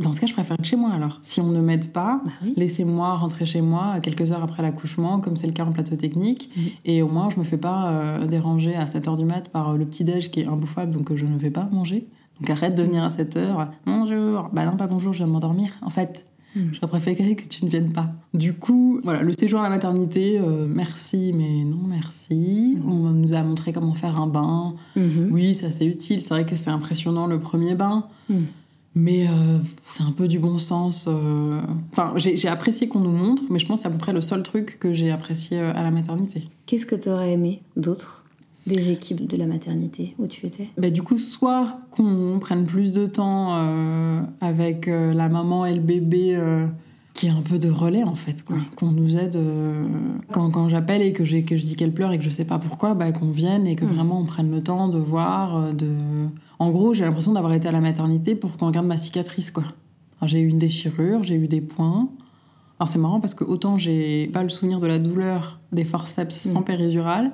dans ce cas, je préfère être chez moi, alors. Si on ne m'aide pas, Bah oui. laissez-moi rentrer chez moi quelques heures après l'accouchement, comme c'est le cas en plateau technique, Mhm. et au moins, je me fais pas euh, déranger à 7h du mat par euh, le petit-déj qui est imbouffable, donc euh, je ne vais pas manger. Donc arrête de venir à 7h. Bonjour. Bah non, pas bonjour, je viens de m'endormir. En fait. J'aurais préféré que tu ne viennes pas. Du coup, voilà, le séjour à la maternité, euh, merci, mais non merci. Mhm. On nous a montré comment faire un bain. Mhm. Oui, ça c'est utile. C'est vrai que c'est impressionnant le premier bain. Mhm. Mais euh, c'est un peu du bon sens. euh. Enfin, j'ai apprécié qu'on nous montre, mais je pense que c'est à peu près le seul truc que j'ai apprécié à la maternité. Qu'est-ce que tu aurais aimé d'autre? Des équipes de la maternité où tu étais? Bah, du coup, soit qu'on prenne plus de temps euh, avec euh, la maman et le bébé, euh, qui est un peu de relais en fait, quoi. Ouais. Qu'on nous aide. Quand, quand j'appelle et que, j'ai- que je dis qu'elle pleure et que je sais pas pourquoi, bah, qu'on vienne et que Ouais. vraiment on prenne le temps de voir. De... En gros, j'ai l'impression d'avoir été à la maternité pour qu'on regarde ma cicatrice, quoi. J'ai eu une déchirure, j'ai eu des points. Alors c'est marrant parce que autant j'ai pas le souvenir de la douleur des forceps sans Mm. péridurale,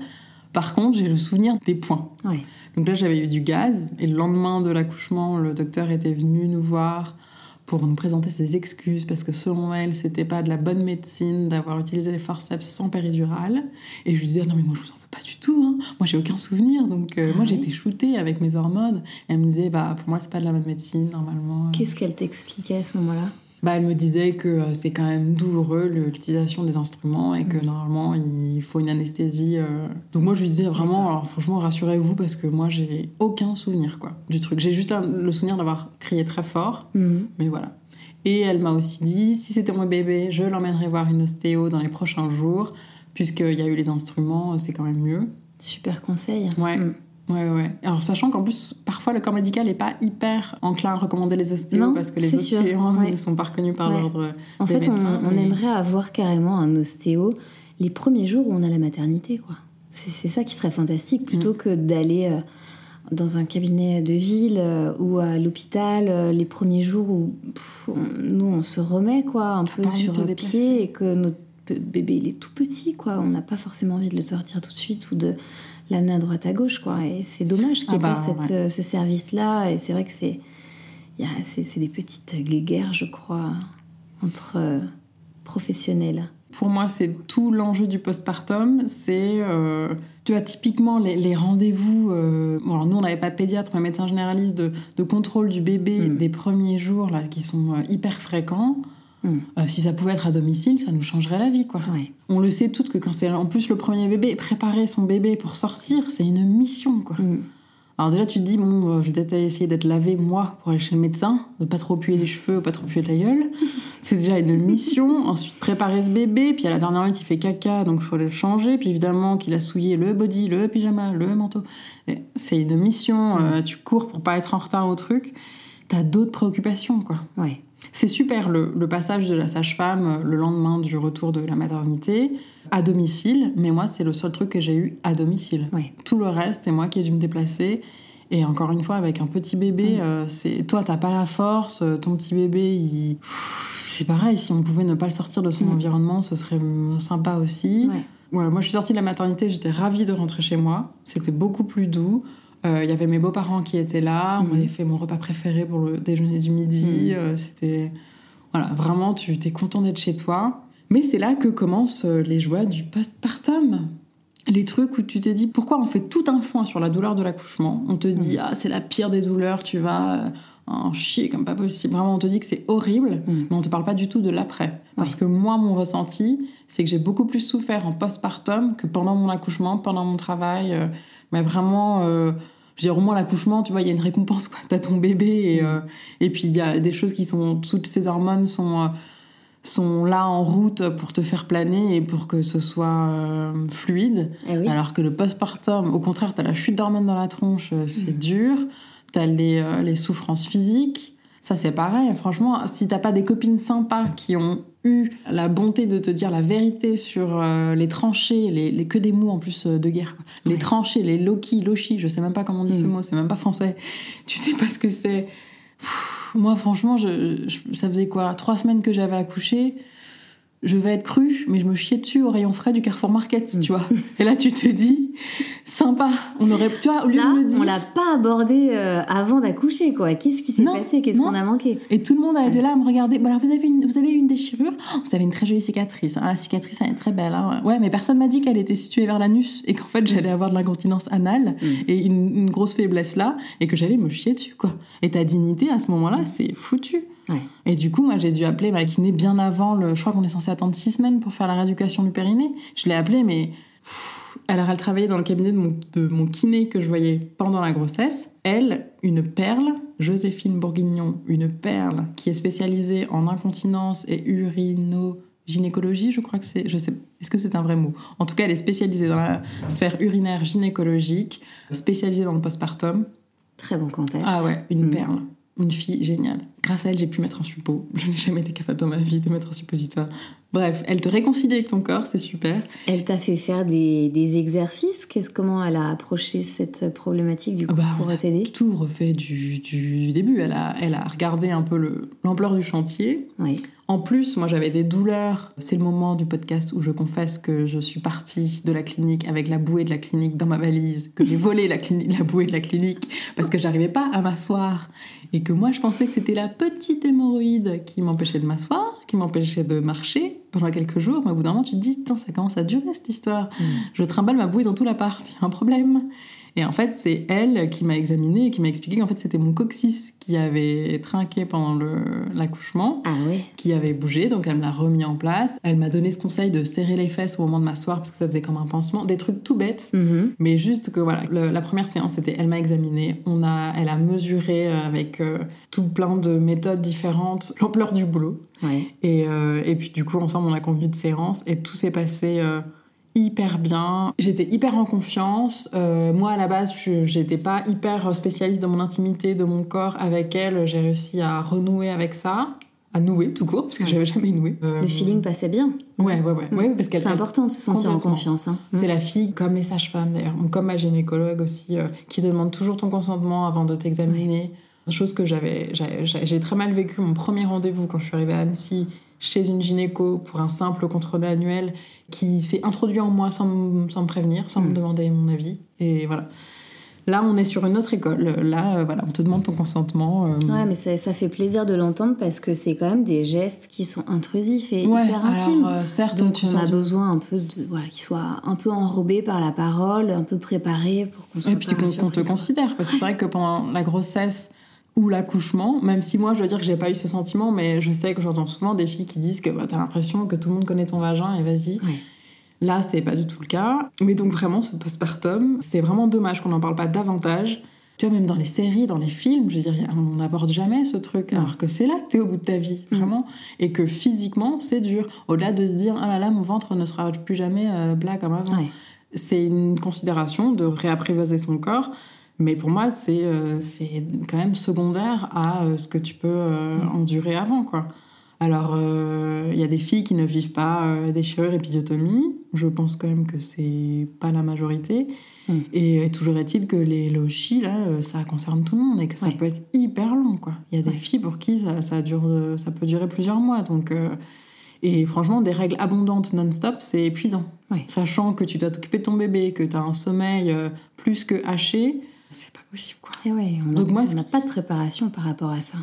par contre j'ai le souvenir des points. Ouais. Donc là, j'avais eu du gaz. Et le lendemain de l'accouchement, le docteur était venu nous voir pour nous présenter ses excuses parce que selon elle, c'était pas de la bonne médecine d'avoir utilisé les forceps sans péridurale. Et je lui disais, non, mais moi, je vous en veux pas du tout. hein. Moi, j'ai aucun souvenir. Donc, euh, Ah moi, j'ai été shootée avec mes hormones. Et elle me disait, bah, pour moi, c'est pas de la bonne médecine, normalement. Qu'est-ce qu'elle t'expliquait à ce moment-là? Bah, elle me disait que euh, c'est quand même douloureux l'utilisation des instruments et que Mhm. normalement il faut une anesthésie. euh. Donc moi je lui disais vraiment, alors franchement rassurez-vous parce que moi j'ai aucun souvenir quoi du truc. J'ai juste le souvenir d'avoir crié très fort, Mhm. mais voilà. Et elle m'a aussi dit si c'était mon bébé, je l'emmènerais voir une ostéo dans les prochains jours puisqu'il y a eu les instruments, euh, c'est quand même mieux. Super conseil. Ouais. Mhm. Ouais, ouais. Alors, sachant qu'en plus, parfois, le corps médical n'est pas hyper enclin à recommander les ostéos Non, parce que les ostéos ouais. ne sont pas reconnus par Ouais. l'ordre En des fait, on, médecins, on mais- aimerait avoir carrément un ostéo les premiers jours où on a la maternité, quoi. C'est ça qui serait fantastique, plutôt Mm. que d'aller euh, dans un cabinet de ville euh, ou à l'hôpital euh, les premiers jours où pff, on- nous on se remet quoi un peu sur le déplacer. pied et que notre bébé il est tout petit quoi. On n'a pas forcément envie de le sortir tout de suite ou de l'amener à droite à gauche quoi. Et c'est dommage qu'il n'y ait Ah bah, pas cette, ouais. euh, ce service là. Et c'est vrai que c'est c'est c'est des petites guéguerres je crois entre euh, professionnels. Pour moi, c'est tout l'enjeu du postpartum. C'est, euh, tu vois, typiquement les, rendez-vous. Euh, bon, alors nous, on n'avait pas de pédiatre, mais médecin généraliste de, de contrôle du bébé Mm. des premiers jours, là, qui sont hyper fréquents. Mm. Euh, si ça pouvait être à domicile, ça nous changerait la vie, quoi. Ouais. On le sait toutes que quand c'est en plus le premier bébé, préparer son bébé pour sortir, c'est une mission, quoi. Mm. Alors déjà, tu te dis, bon, euh, je vais peut-être essayer d'être lavé, moi, pour aller chez le médecin, de pas trop puer les cheveux, pas trop puer la gueule. [LAUGHS] C'est déjà une mission. Ensuite, préparer ce bébé, puis à la dernière minute, il fait caca, donc il faut le changer. Puis évidemment, qu'il a souillé le body, le pyjama, le manteau. C'est une mission, euh, tu cours pour pas être en retard au truc. T'as d'autres préoccupations, quoi. Ouais. C'est super le, le passage de la sage-femme euh, le lendemain du retour de la maternité à domicile, mais moi c'est le seul truc que j'ai eu à domicile. Tout le reste, c'est moi qui ai dû me déplacer. Et encore une fois, avec un petit bébé, euh, c'est toi t'as pas la force, euh, ton petit bébé, il... C'est pareil. Si on pouvait ne pas le sortir de son Mm. environnement, ce serait sympa aussi. Ouais. Ouais, moi, je suis sortie de la maternité, j'étais ravie de rentrer chez moi. C'était beaucoup plus doux. Euh, Il y avait mes beaux-parents qui étaient là. On Mhm. m'avait fait mon repas préféré pour le déjeuner du midi. Mhm. Euh, C'était. Voilà, vraiment, tu t'es content d'être chez toi. Mais c'est là que commencent euh, les joies du postpartum. Les trucs où tu t'es dit pourquoi on fait tout un foin sur la douleur de l'accouchement? On te dit, ah, c'est la pire des douleurs, tu vas euh, en chier comme pas possible. Vraiment, on te dit que c'est horrible, mais on te parle pas du tout de l'après. Parce que moi, mon ressenti, c'est que j'ai beaucoup plus souffert en postpartum que pendant mon accouchement, pendant mon travail. euh, mais vraiment, euh, je veux dire, au moins l'accouchement, tu vois, il y a une récompense, quoi. T'as ton bébé et, euh, et puis il y a des choses qui sont. Toutes ces hormones sont. euh, sont là en route pour te faire planer et pour que ce soit euh, fluide. Eh oui. Alors que le postpartum, au contraire, t'as la chute d'hormones dans la tronche, euh, c'est Mm. dur. T'as les, euh, les souffrances physiques. Ça, c'est pareil. Franchement, si t'as pas des copines sympas qui ont eu la bonté de te dire la vérité sur euh, les tranchées, les, les- que des mots en plus euh, de guerre, quoi. les Ouais. tranchées, les loki, lochi, je sais même pas comment on dit ce Mm. mot, c'est même pas français. Tu sais pas ce que c'est. Moi, franchement, je, je- ça faisait quoi? Trois semaines que j'avais accouché. Je vais être crue, mais je me chiais dessus au rayon frais du Carrefour Market, tu vois. Et là, tu te dis, sympa, on aurait. Tu vois, au lieu Ça, de me dire. on l'a pas abordé euh, avant d'accoucher, quoi. Qu'est-ce qui s'est passé? Qu'est-ce qu'on a manqué? Et tout le monde a été là à me regarder. Bon, alors, vous avez, une, vous avez eu une déchirure Oh, Vous avez une très jolie cicatrice. Ah, la cicatrice, elle est très belle. hein. Ouais, mais personne m'a dit qu'elle était située vers l'anus et qu'en fait, j'allais avoir de l'incontinence anale Mm. et une, une grosse faiblesse là et que j'allais me chier dessus, quoi. Et ta dignité, à ce moment-là, c'est foutu. Ouais. Et du coup, moi, j'ai dû appeler ma kiné bien avant le. Je crois qu'on est censé attendre six semaines pour faire la rééducation du périnée. Je l'ai appelée, mais. Alors, elle travaillait dans le cabinet de mon, de mon kiné que je voyais pendant la grossesse. Elle, une perle, Joséphine Bourguignon, une perle qui est spécialisée en incontinence et urinogynécologie, je crois que c'est. Je sais. Est-ce que c'est un vrai mot? En tout cas, elle est spécialisée dans la sphère urinaire gynécologique, spécialisée dans le postpartum. Très bon contact. Ah ouais, une Mm. perle. Une fille géniale. Grâce à elle, j'ai pu mettre un suppôt. [LAUGHS] Je n'ai jamais été capable dans ma vie de mettre un suppositoire. Bref, elle te réconcilie avec ton corps, c'est super. Elle t'a fait faire des, des exercices? Qu'est-ce, Comment elle a approché cette problématique du coup Ah bah, pour t'aider? Tout refait du, du début. Elle a, elle a regardé un peu le- l'ampleur du chantier. Oui. En plus, moi j'avais des douleurs. C'est le moment du podcast où je confesse que je suis partie de la clinique avec la bouée de la clinique dans ma valise, que j'ai volé la, la bouée de la clinique parce que j'arrivais pas à m'asseoir et que moi je pensais que c'était la petite hémorroïde qui m'empêchait de m'asseoir, qui m'empêchait de marcher pendant quelques jours. Mais au bout d'un moment, tu te dis, ça commence à durer cette histoire. Je trimballe ma bouée dans tout l'appart, il y a un problème. Et en fait, c'est elle qui m'a examinée et qui m'a expliqué qu'en fait, c'était mon coccyx qui avait trinqué pendant l'accouchement Ah ouais. qui avait bougé, donc elle me l'a remis en place. Elle m'a donné ce conseil de serrer les fesses au moment de m'asseoir parce que ça faisait comme un pansement, des trucs tout bêtes. Mhm. Mais juste que voilà, le- la première séance, c'était elle m'a examiné, on a, elle a mesuré euh, avec euh, tout plein de méthodes différentes l'ampleur du boulot. Ouais. Et, euh, et puis du coup, ensemble, on a convenu de séance et tout s'est passé euh, hyper bien. J'étais hyper en confiance. Euh, moi, à la base, j'étais pas hyper spécialiste de mon intimité, de mon corps. Avec elle, j'ai réussi à renouer avec ça, à nouer tout court, parce que j'avais jamais noué. Euh, Le feeling passait bien. Ouais, ouais, ouais. ouais parce C'est important de se sentir en confiance. hein. c'est la fille, comme les sages-femmes d'ailleurs, comme ma gynécologue aussi, euh, qui demande toujours ton consentement avant de t'examiner. Chose que j'avais, j'avais- j'ai très mal vécu mon premier rendez-vous quand je suis arrivée à Annecy chez une gynéco pour un simple contrôle annuel qui s'est introduit en moi sans, me- sans me prévenir, sans me Mm. demander mon avis. Et voilà. Là, on est sur une autre école. Là, euh, voilà, on te demande ton consentement. euh. Ouais, mais ça, ça fait plaisir de l'entendre parce que c'est quand même des gestes qui sont intrusifs et Ouais, hyper intimes. alors, euh, certes, Donc tu on a besoin un peu de voilà, qu'ils soient un peu enrobés par la parole, un peu préparés pour qu'on soit Et puis qu'on te considère. Parce que c'est vrai que pendant la grossesse ou l'accouchement, même si moi je dois dire que j'ai pas eu ce sentiment, mais je sais que j'entends souvent des filles qui disent que bah, t'as l'impression que tout le monde connaît ton vagin et vas-y. Ouais. Là, c'est pas du tout le cas. Mais donc vraiment, ce postpartum, c'est vraiment dommage qu'on n'en parle pas davantage. Tu vois, même dans les séries, dans les films, je veux dire, on n'aborde jamais ce truc. Alors que c'est là que t'es au bout de ta vie, Mm. vraiment. Et que physiquement, c'est dur. Au-delà de se dire, ah là là, mon ventre ne sera plus jamais euh, plat comme avant. Ouais. C'est une considération de réapprivoiser son corps. Mais pour moi, c'est euh, quand même secondaire à euh, ce que tu peux euh, Mm. endurer avant, quoi. Alors, euh, il y a des filles qui ne vivent pas des chirurgies épisiotomie. Je pense quand même que c'est pas la majorité. Mm. Et, et toujours est-il que les logis, là, ça concerne tout le monde et que ça Ouais. peut être hyper long, quoi. Il y a des Ouais. filles pour qui ça, ça, dure, ça peut durer plusieurs mois. Donc, et franchement, des règles abondantes non-stop, c'est épuisant. Ouais. Sachant que tu dois t'occuper de ton bébé, que tu as un sommeil plus que haché, c'est pas possible, quoi. Et ouais, on Donc a- moi, on n'a qui- pas de préparation par rapport à ça.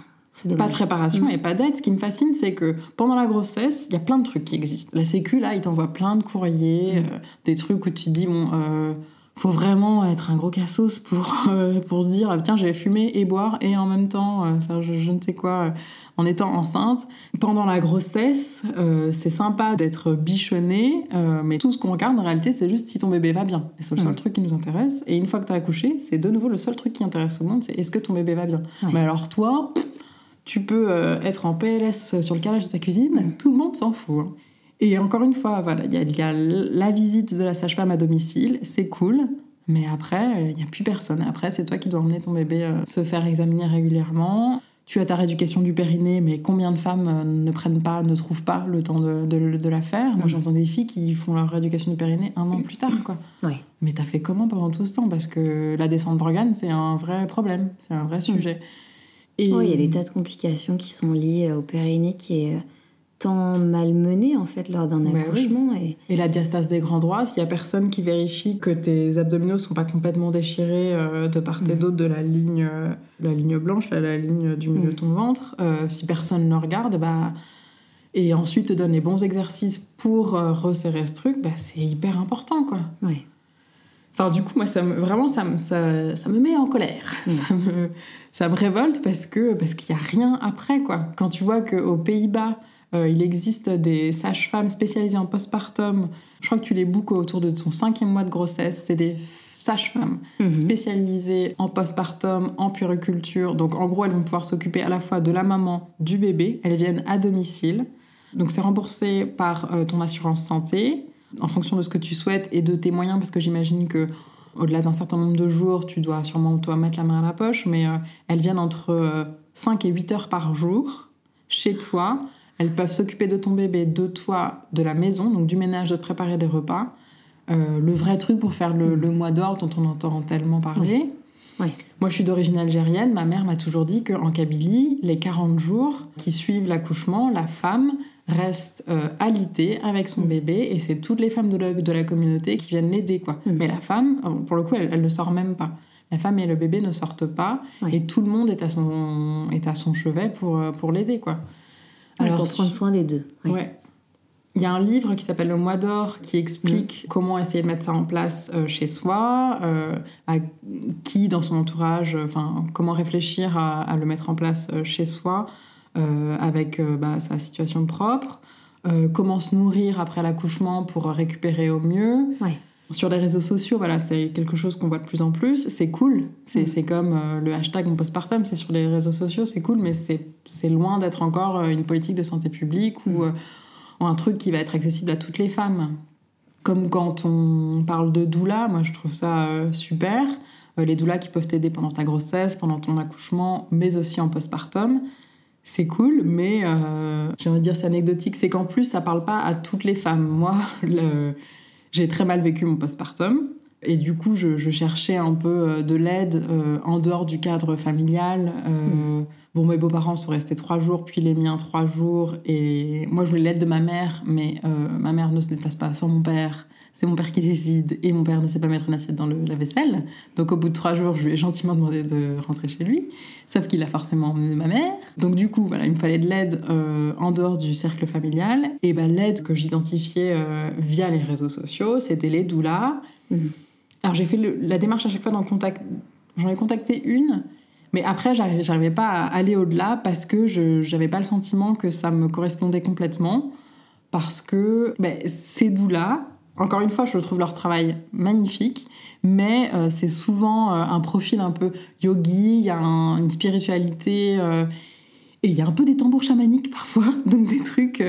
Pas de préparation Mm. et pas d'aide. Ce qui me fascine, c'est que pendant la grossesse, il y a plein de trucs qui existent. La Sécu, là, il t'envoie plein de courriers, Mm. euh, des trucs où tu te dis, bon, euh, faut vraiment être un gros cassos pour, [LAUGHS] euh, pour se dire, ah, tiens, j'ai fumer et boire et en même temps, euh, faire je, je ne sais quoi, euh, en étant enceinte. Pendant la grossesse, euh, c'est sympa d'être bichonné, euh, mais tout ce qu'on regarde, en réalité, c'est juste si ton bébé va bien. C'est le seul Mm. truc qui nous intéresse. Et une fois que tu as accouché, c'est de nouveau le seul truc qui intéresse tout le monde, c'est est-ce que ton bébé va bien. Ouais. Mais alors toi, pff, tu peux euh, être en PLS sur le carrelage de ta cuisine, Mm. tout le monde s'en fout. hein. Et encore une fois, voilà, il y, y a la visite de la sage-femme à domicile, c'est cool. Mais après, il n'y a plus personne. Après, c'est toi qui dois emmener ton bébé se faire examiner régulièrement. Tu as ta rééducation du périnée, mais combien de femmes euh, ne prennent pas, ne trouvent pas le temps de, de- de la faire? Moi, Mm. j'entends des filles qui font leur rééducation du périnée un an plus tard, quoi. Ouais. Mais t'as fait comment pendant tout ce temps? Parce que la descente d'organes, c'est un vrai problème, c'est un vrai sujet. Et... Oui, il y a des tas de complications qui sont liées au périnée qui est euh, tant malmené en fait lors d'un oui. accouchement. Et... Et la diastase des grands droits, s'il y a personne qui vérifie que tes abdominaux sont pas complètement déchirés euh, de part et Mhm. d'autre de la ligne, euh, la ligne blanche, là, la ligne du milieu de Mhm. ton ventre, euh, si personne ne regarde, bah, et ensuite te donne les bons exercices pour euh, resserrer ce truc, bah, c'est hyper important, quoi. Ouais. Enfin, du coup, moi, ça me, vraiment, ça me, ça, ça me met en colère. Mm. [LAUGHS] Ça, me, ça me révolte parce que parce qu'il n'y a rien après, quoi. Quand tu vois qu'aux Pays-Bas, euh, il existe des sages-femmes spécialisées en postpartum, je crois que tu les bookes autour de ton cinquième mois de grossesse, c'est des sages-femmes Mhm. spécialisées en postpartum, en puériculture. Donc, en gros, elles vont pouvoir s'occuper à la fois de la maman, du bébé. Elles viennent à domicile. Donc, c'est remboursé par euh, ton assurance santé en fonction de ce que tu souhaites et de tes moyens, parce que j'imagine que au-delà d'un certain nombre de jours, tu dois sûrement toi mettre la main à la poche, mais euh, elles viennent entre euh, 5 et 8 heures par jour chez toi. Elles peuvent s'occuper de ton bébé, de toi, de la maison, donc du ménage, de te préparer des repas. Euh, le vrai truc pour faire le, le mois d'or dont on entend tellement parler. Moi, je suis d'origine algérienne. Ma mère m'a toujours dit qu'en Kabylie, les 40 jours qui suivent l'accouchement, la femme reste euh, alitée avec son bébé et c'est toutes les femmes de la, de la communauté qui viennent l'aider. quoi. Mhm. Mais la femme, euh, pour le coup, elle, elle ne sort même pas. La femme et le bébé ne sortent pas et tout le monde est à son, est à son chevet pour, euh, pour l'aider. quoi. Ouais, pour prendre soin des deux. Ouais. Ouais. Il y a un livre qui s'appelle Le Mois d'Or qui explique comment essayer de mettre ça en place euh, chez soi, euh, à qui dans son entourage, euh, enfin comment réfléchir à, à le mettre en place chez soi avec bah, sa situation propre, comment se nourrir après l'accouchement pour récupérer au mieux. Ouais. Sur les réseaux sociaux, voilà, c'est quelque chose qu'on voit de plus en plus. C'est cool. C'est Mm. comme euh, le hashtag mon postpartum, c'est sur les réseaux sociaux, c'est cool, mais c'est loin d'être encore euh, une politique de santé publique ou, Mm. euh, ou un truc qui va être accessible à toutes les femmes. Comme quand on parle de doula, moi je trouve ça super. Les doulas qui peuvent t'aider pendant ta grossesse, pendant ton accouchement, mais aussi en postpartum. C'est cool, mais euh, j'ai envie de dire c'est anecdotique, c'est qu'en plus ça parle pas à toutes les femmes. Moi, [LAUGHS] le- j'ai très mal vécu mon postpartum. Et du coup, je, je cherchais un peu euh, de l'aide euh, en dehors du cadre familial. euh, Bon, mes beaux-parents sont restés trois jours, puis les miens trois jours. Et moi, je voulais l'aide de ma mère, mais euh, ma mère ne se déplace pas sans mon père. C'est mon père qui décide et mon père ne sait pas mettre une assiette dans le, la vaisselle. Donc au bout de trois jours, je lui ai gentiment demandé de rentrer chez lui. Sauf qu'il a forcément emmené ma mère. Donc du coup, voilà, il me fallait de l'aide euh, en dehors du cercle familial. Et ben, l'aide que j'identifiais euh, via les réseaux sociaux, c'était les doulas. Mhm. Alors j'ai fait le- la démarche à chaque fois d'en contact... J'en ai contacté une, mais après j'arrivais pas à aller au-delà parce que je j'avais pas le sentiment que ça me correspondait complètement. Parce que ben, ces doulas, encore une fois, je trouve leur travail magnifique, mais euh, c'est souvent euh, un profil un peu yogi, il y a un- une spiritualité, euh, et il y a un peu des tambours chamaniques [LAUGHS] parfois, donc des trucs...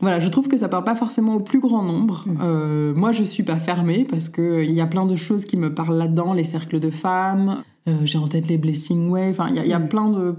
voilà, je trouve que ça parle pas forcément au plus grand nombre. Mm. Moi, je suis pas fermée parce que il y a plein de choses qui me parlent là-dedans, les cercles de femmes. J'ai en tête les blessing way. Enfin, il y a, il y a Mm. plein de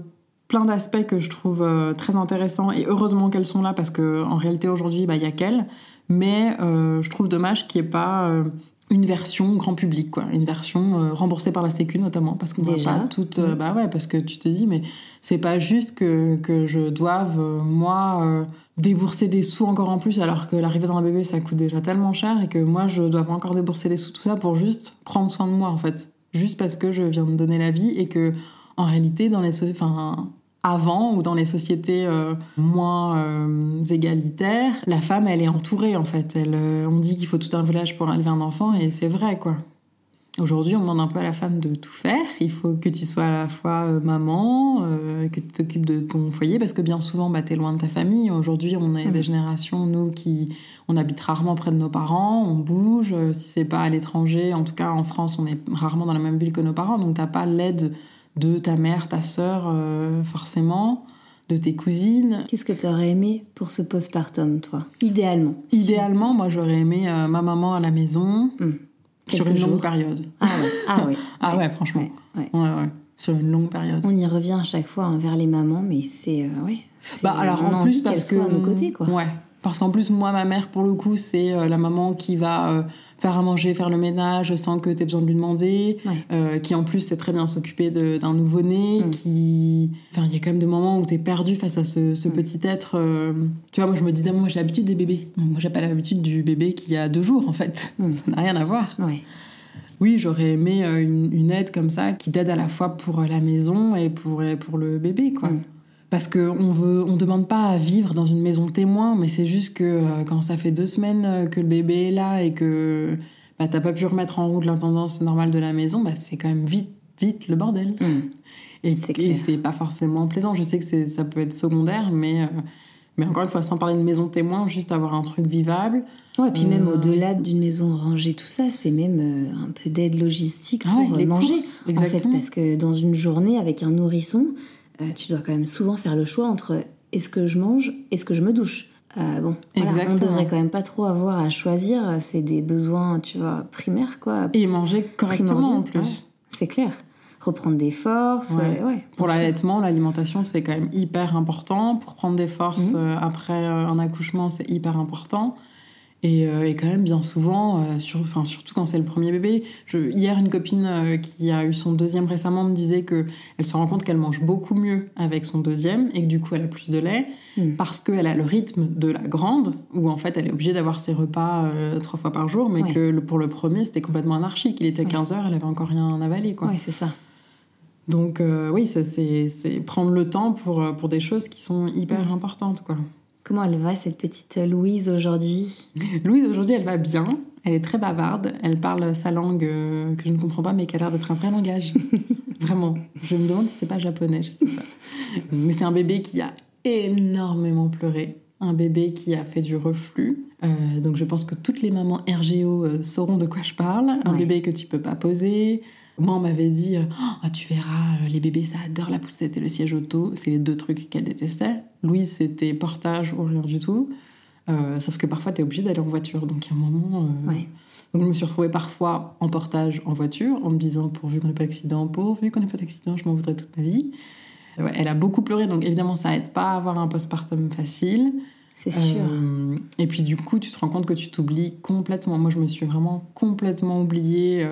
plein d'aspects que je trouve très intéressants et heureusement qu'elles sont là parce que en réalité aujourd'hui, bah, il y a qu'elles. Mais euh, je trouve dommage qu'il n'y ait pas euh, une version grand public, quoi, une version euh, remboursée par la Sécu notamment parce qu'on voit Déjà. pas toutes. euh, Mm. bah ouais, parce que tu te dis mais c'est pas juste que, que je doive, euh, moi, débourser des sous encore en plus, alors que l'arrivée d'un bébé, ça coûte déjà tellement cher, et que moi, je dois encore débourser des sous, tout ça, pour juste prendre soin de moi, en fait. Juste parce que je viens de donner la vie, et que, en réalité, dans les... Enfin, avant ou dans les sociétés euh, moins euh, égalitaires, la femme, elle est entourée, en fait. Elle, euh, on dit qu'il faut tout un village pour élever un enfant, et c'est vrai, quoi. Aujourd'hui, on demande un peu à la femme de tout faire. Il faut que tu sois à la fois maman, que tu t'occupes de ton foyer, parce que bien souvent, bah, tu es loin de ta famille. Aujourd'hui, on est des générations, nous, qui on habite rarement près de nos parents, on bouge. Si c'est pas à l'étranger, en tout cas en France, on est rarement dans la même ville que nos parents, donc t'as pas l'aide de ta mère, ta sœur, euh, forcément, de tes cousines. Qu'est-ce que tu aurais aimé pour ce postpartum, toi? Idéalement. Idéalement, moi, j'aurais aimé euh, ma maman à la maison Mhm. sur une longue période. Ah ouais, ah ouais. [LAUGHS] Ah ouais, franchement. Ouais, ouais. Sur une longue période. On y revient à chaque fois hein, vers les mamans, mais c'est. euh, ouais, Bah alors en plus parce que qu'elles soient à nos côtés, quoi. ouais parce qu'en plus moi ma mère pour le coup c'est euh, la maman qui va faire à manger faire le ménage sans que tu aies besoin de lui demander Ouais. euh, qui en plus sait très bien s'occuper d'un nouveau-né Mm. qui enfin il y a quand même des moments où tu es perdu face à ce, ce Mm. petit être euh, tu vois moi je me disais moi j'ai l'habitude des bébés moi j'ai pas l'habitude du bébé qui a deux jours en fait Mm. [LAUGHS] ça n'a rien à voir Ouais. oui, j'aurais aimé euh, une, une aide comme ça qui t'aide à la fois pour la maison et pour, et pour le bébé, quoi. Parce qu'on veut, on demande pas à vivre dans une maison témoin, mais c'est juste que euh, quand ça fait deux semaines euh, que le bébé est là et que bah, t'as pas pu remettre en route l'intendance normale de la maison, bah, c'est quand même vite, vite le bordel. Mm. Et C'est pas forcément plaisant. Je sais que ça peut être secondaire, mais, euh, mais encore une fois, sans parler de maison témoin, juste avoir un truc vivable. Ouais, puis même au-delà d'une maison rangée, tout ça, c'est même euh, un peu d'aide logistique Ah pour ouais, manger. courses, En fait, exactement. parce que dans une journée avec un nourrisson, euh, tu dois quand même souvent faire le choix entre est-ce que je mange, est-ce que je me douche. Euh, bon, voilà, on devrait quand même pas trop avoir à choisir. C'est des besoins, tu vois, primaires, quoi. Et manger correctement en plus. ouais. C'est clair. Reprendre des forces, Ouais. euh, ouais. Pour l'allaitement, l'alimentation, c'est quand même hyper important. Pour prendre des forces Mhm. euh, après un accouchement, c'est hyper important. Et, euh, et quand même, bien souvent, euh, sur- enfin, surtout quand c'est le premier bébé. Je, hier, une copine euh, qui a eu son deuxième récemment me disait que elle se rend compte qu'elle mange beaucoup mieux avec son deuxième et que du coup, elle a plus de lait Mhm. parce qu'elle a le rythme de la grande, où en fait, elle est obligée d'avoir ses repas euh, trois fois par jour, mais Ouais. que pour le premier, c'était complètement anarchique. Il était Ouais. 15h, elle avait encore rien avalé. Ouais, c'est ça. Donc euh, oui, c'est prendre le temps pour, pour des choses qui sont hyper Mm. importantes. Quoi. Comment elle va, cette petite Louise, aujourd'hui? Louise, aujourd'hui, elle va bien. Elle est très bavarde. Elle parle sa langue euh, que je ne comprends pas, mais qui a l'air d'être un vrai langage. [LAUGHS] Vraiment. Je me demande si c'est pas japonais, je sais pas. Mais c'est un bébé qui a énormément pleuré. Un bébé qui a fait du reflux. Euh, donc je pense que toutes les mamans RGO euh, sauront de quoi je parle. Un Ouais. bébé que tu peux pas poser. Moi, on m'avait dit euh, Ah, Tu verras, euh, les bébés, ça adore la poussette et le siège auto. C'est les deux trucs qu'elle détestait. Louise, c'était portage ou rien du tout. Euh, sauf que parfois, tu es obligé d'aller en voiture. Donc, il y a un moment. euh, Ouais. Donc, je me suis retrouvée parfois en portage en voiture, en me disant pourvu qu'on n'ait pas d'accident, pourvu qu'on n'ait pas d'accident, je m'en voudrais toute ma vie. Ouais, elle a beaucoup pleuré, donc évidemment, ça aide pas à avoir un postpartum facile. C'est sûr. Euh, et puis, du coup, tu te rends compte que tu t'oublies complètement. Moi, je me suis vraiment complètement oubliée.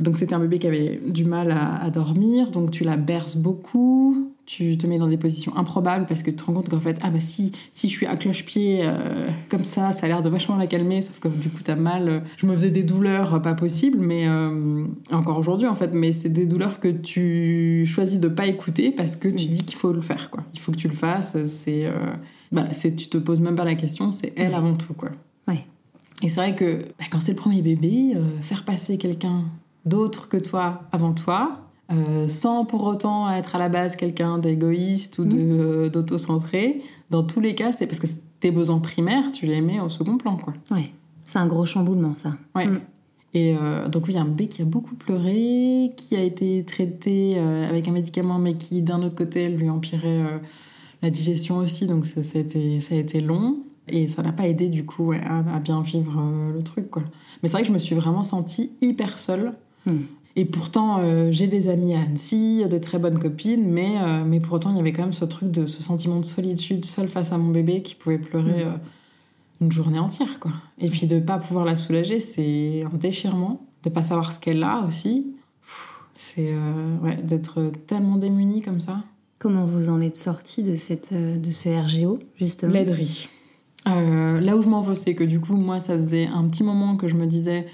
Euh. Donc, c'était un bébé qui avait du mal à, à dormir, donc tu la berces beaucoup. tu te mets dans des positions improbables parce que tu te rends compte qu'en fait, ah bah si, si je suis à cloche-pied euh, comme ça, ça a l'air de vachement la calmer, sauf que du coup t'as mal. Je me faisais des douleurs pas possibles, mais euh, encore aujourd'hui en fait, mais c'est des douleurs que tu choisis de pas écouter parce que tu dis qu'il faut le faire quoi. Il faut que tu le fasses, c'est. Euh, bah, c'est tu te poses même pas la question, c'est elle avant tout quoi. Ouais. Et c'est vrai que bah, quand c'est le premier bébé, faire passer quelqu'un d'autre que toi avant toi, euh, sans pour autant être à la base quelqu'un d'égoïste ou de, mm. d'autocentré. Dans tous les cas, c'est parce que tes besoins primaires, tu les mets au second plan. Quoi. Ouais, c'est un gros chamboulement, ça. Ouais. Mm. Et euh, donc, oui, il y a un bébé qui a beaucoup pleuré, qui a été traité euh, avec un médicament, mais qui, d'un autre côté, lui empirait la digestion aussi. Donc, ça, ça, a été, ça a été long. Et ça n'a pas aidé, du coup, à, bien vivre le truc. Quoi. Mais c'est vrai que je me suis vraiment sentie hyper seule. Mm. Et pourtant, euh, j'ai des amis à Annecy, des très bonnes copines, mais, euh, mais pour autant, il y avait quand même ce truc de ce sentiment de solitude seule face à mon bébé qui pouvait pleurer mm. euh, une journée entière, quoi. Et puis de pas pouvoir la soulager, c'est un déchirement. De pas savoir ce qu'elle a aussi, c'est ouais, d'être tellement démunie comme ça. Comment vous en êtes sortie de, cette, de ce RGO, justement? L'aiderie. là où je m'en veux, c'est que du coup, moi, ça faisait un petit moment que je me disais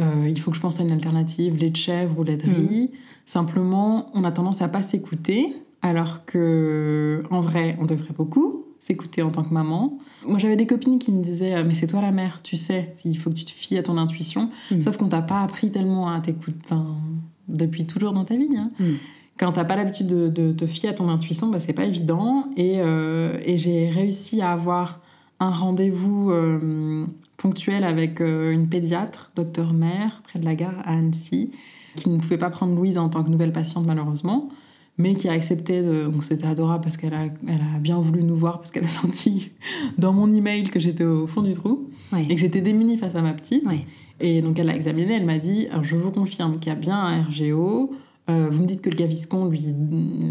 euh, il faut que je pense à une alternative, lait de chèvre ou lait de riz. Simplement, on a tendance à pas s'écouter, alors que en vrai, on devrait beaucoup s'écouter en tant que maman. Moi, j'avais des copines qui me disaient Mais c'est toi la mère, tu sais, il faut que tu te fies à ton intuition. Mm. Sauf qu'on t'a pas appris tellement à t'écouter depuis toujours dans ta vie. Hein. Mm. Quand t'as pas l'habitude de, te fier à ton intuition, bah, c'est pas évident. Et, euh, et j'ai réussi à avoir un rendez-vous euh, ponctuel avec euh, une pédiatre, docteur Mère, près de la gare à Annecy, qui ne pouvait pas prendre Louise en tant que nouvelle patiente malheureusement, mais qui a accepté de... Donc c'était adorable parce qu'elle a, elle a bien voulu nous voir, parce qu'elle a [LAUGHS] senti dans mon email que j'étais au fond du trou et que j'étais démunie face à ma petite. Et donc elle l'a examiné, elle m'a dit, je vous confirme qu'il y a bien un RGO, euh, vous me dites que le gaviscon lui,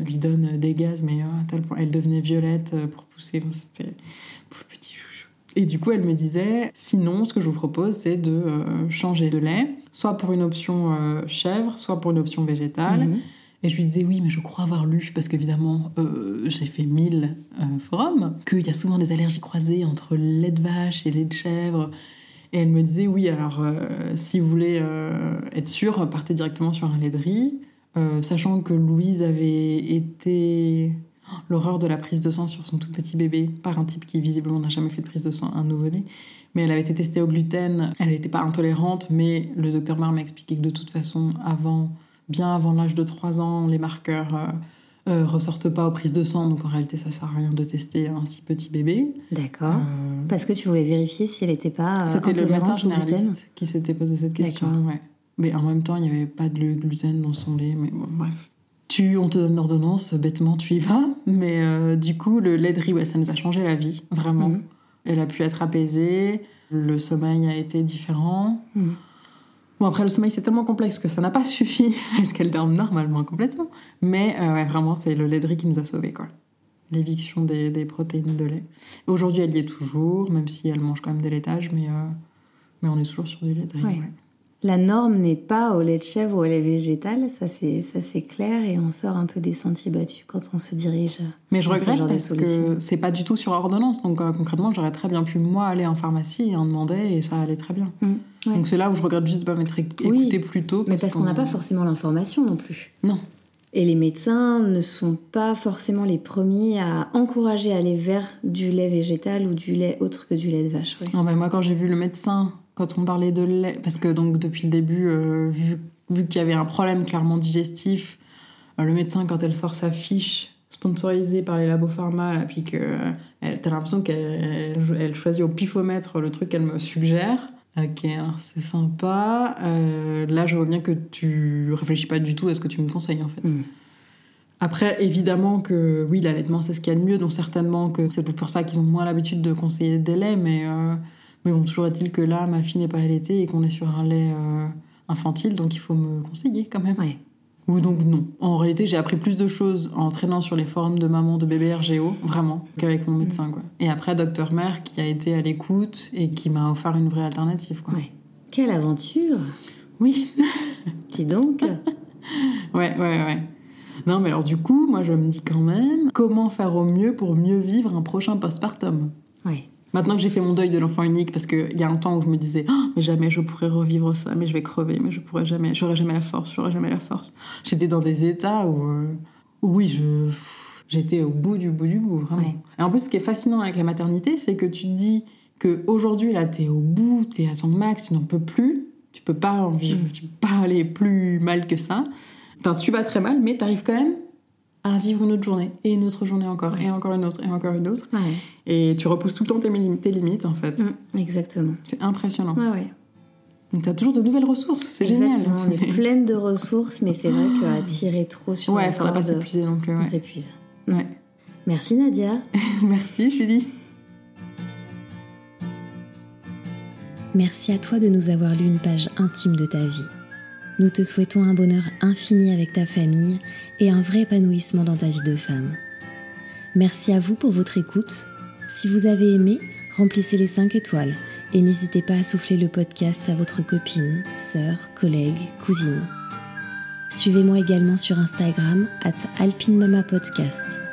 lui donne des gaz, mais à tel point, elle devenait violette pour pousser. Et du coup, elle me disait, sinon, ce que je vous propose, c'est de euh, changer de lait, soit pour une option euh, chèvre, soit pour une option végétale. Mhm. Et je lui disais, oui, mais je crois avoir lu, parce qu'évidemment, euh, j'ai fait mille forums, qu'il y a souvent des allergies croisées entre lait de vache et lait de chèvre. Et elle me disait, oui, alors, si vous voulez être sûr, partez directement sur un lait de riz. sachant que Louise avait été l'horreur de la prise de sang sur son tout petit bébé par un type qui visiblement n'a jamais fait de prise de sang, un nouveau-né. Mais elle avait été testée au gluten, elle n'était pas intolérante, mais le docteur Mar m'a expliqué que de toute façon, avant, bien avant l'âge de 3 ans, les marqueurs euh, euh, ressortent pas aux prises de sang, donc en réalité ça sert à rien de tester un si petit bébé. D'accord. Euh, Parce que tu voulais vérifier si elle n'était pas C'était le médecin généraliste qui s'était posé cette question. Ouais. Mais en même temps, il n'y avait pas de gluten dans son lait, mais bon, bref tu, on te donne l'ordonnance, bêtement tu y vas. Mais euh, du coup, le lait de riz, ça nous a changé la vie, vraiment. Mhm. Elle a pu être apaisée, le sommeil a été différent. Mhm. Bon, après, le sommeil, c'est tellement complexe que ça n'a pas [LAUGHS] suffi à ce qu'elle dorme normalement complètement. Mais euh, ouais, vraiment, c'est le lait de riz qui nous a sauvés, quoi. L'éviction des, des, protéines de lait. Aujourd'hui, elle y est toujours, même si elle mange quand même des laitages, mais, euh, mais on est toujours sur du lait de riz. Ouais la norme n'est pas au lait de chèvre ou au lait végétal, ça c'est ça c'est clair et on sort un peu des sentiers battus quand on se dirige. Mais je regrette parce que c'est pas du tout sur ordonnance, donc euh, concrètement j'aurais très bien pu moi aller en pharmacie et en demander et ça allait très bien. Mmh, donc c'est là où je regrette juste de pas m'être écouté plus tôt. Mais parce qu'on n'a pas forcément l'information non plus. Non. Et les médecins ne sont pas forcément les premiers à encourager à aller vers du lait végétal ou du lait autre que du lait de vache. Non, moi quand j'ai vu le médecin quand on parlait de lait, parce que donc depuis le début, euh, vu, vu qu'il y avait un problème clairement digestif, euh, le médecin quand elle sort sa fiche sponsorisée par les labos pharma, là, puis que euh, t'as l'impression qu'elle elle, choisit au pifomètre le truc qu'elle me suggère. Ok, alors c'est sympa. là, je vois bien que tu réfléchis pas du tout à ce que tu me conseilles en fait. Mm. Après, évidemment que oui, l'allaitement c'est ce qu'il y a de mieux, donc certainement que c'est pour ça qu'ils ont moins l'habitude de conseiller des laits, mais mais bon, toujours est-il que là, ma fille n'est pas allaitée et qu'on est sur un lait euh, infantile, donc il faut me conseiller quand même. Ou donc non. En réalité, j'ai appris plus de choses en traînant sur les forums de maman de bébé RGO, vraiment, qu'avec mon médecin. Quoi. Et après, docteur Mère qui a été à l'écoute et qui m'a offert une vraie alternative. Quoi. Ouais. Quelle aventure Oui. [LAUGHS] Dis donc. [LAUGHS] ouais, ouais, ouais. Non, mais alors du coup, moi je me dis quand même, comment faire au mieux pour mieux vivre un prochain postpartum? Ouais. Maintenant que j'ai fait mon deuil de l'enfant unique, parce qu'il y a un temps où je me disais, Oh, mais jamais je pourrais revivre ça, mais je vais crever, mais je pourrais jamais, j'aurais jamais la force, j'aurais jamais la force. J'étais dans des états où, euh, où oui, je, j'étais au bout du bout du bout, vraiment. Ouais. Et en plus, ce qui est fascinant avec la maternité, c'est que tu te dis que aujourd'hui là, t'es au bout, t'es à ton max, tu n'en peux plus, tu peux pas en vivre, tu peux pas aller plus mal que ça. Enfin, tu vas très mal, mais t'arrives quand même à vivre une autre journée, et une autre journée encore, et encore une autre, et encore une autre. Ouais. Et tu repousses tout le temps tes, lim- tes limites, en fait. Mm, exactement. C'est impressionnant. Ouais, ouais. Donc t'as toujours de nouvelles ressources, c'est génial. Exactement. On est [LAUGHS] pleine de ressources, mais c'est vrai qu'à tirer trop sur Ouais, la faudra pas s'épuiser non plus. on s'épuise. Ouais. Merci Nadia. [LAUGHS] Merci Julie. Merci à toi de nous avoir lu une page intime de ta vie. Nous te souhaitons un bonheur infini avec ta famille et un vrai épanouissement dans ta vie de femme. Merci à vous pour votre écoute. Si vous avez aimé, remplissez les 5 étoiles et n'hésitez pas à souffler le podcast à votre copine, sœur, collègue, cousine. Suivez-moi également sur Instagram at alpinemamapodcast.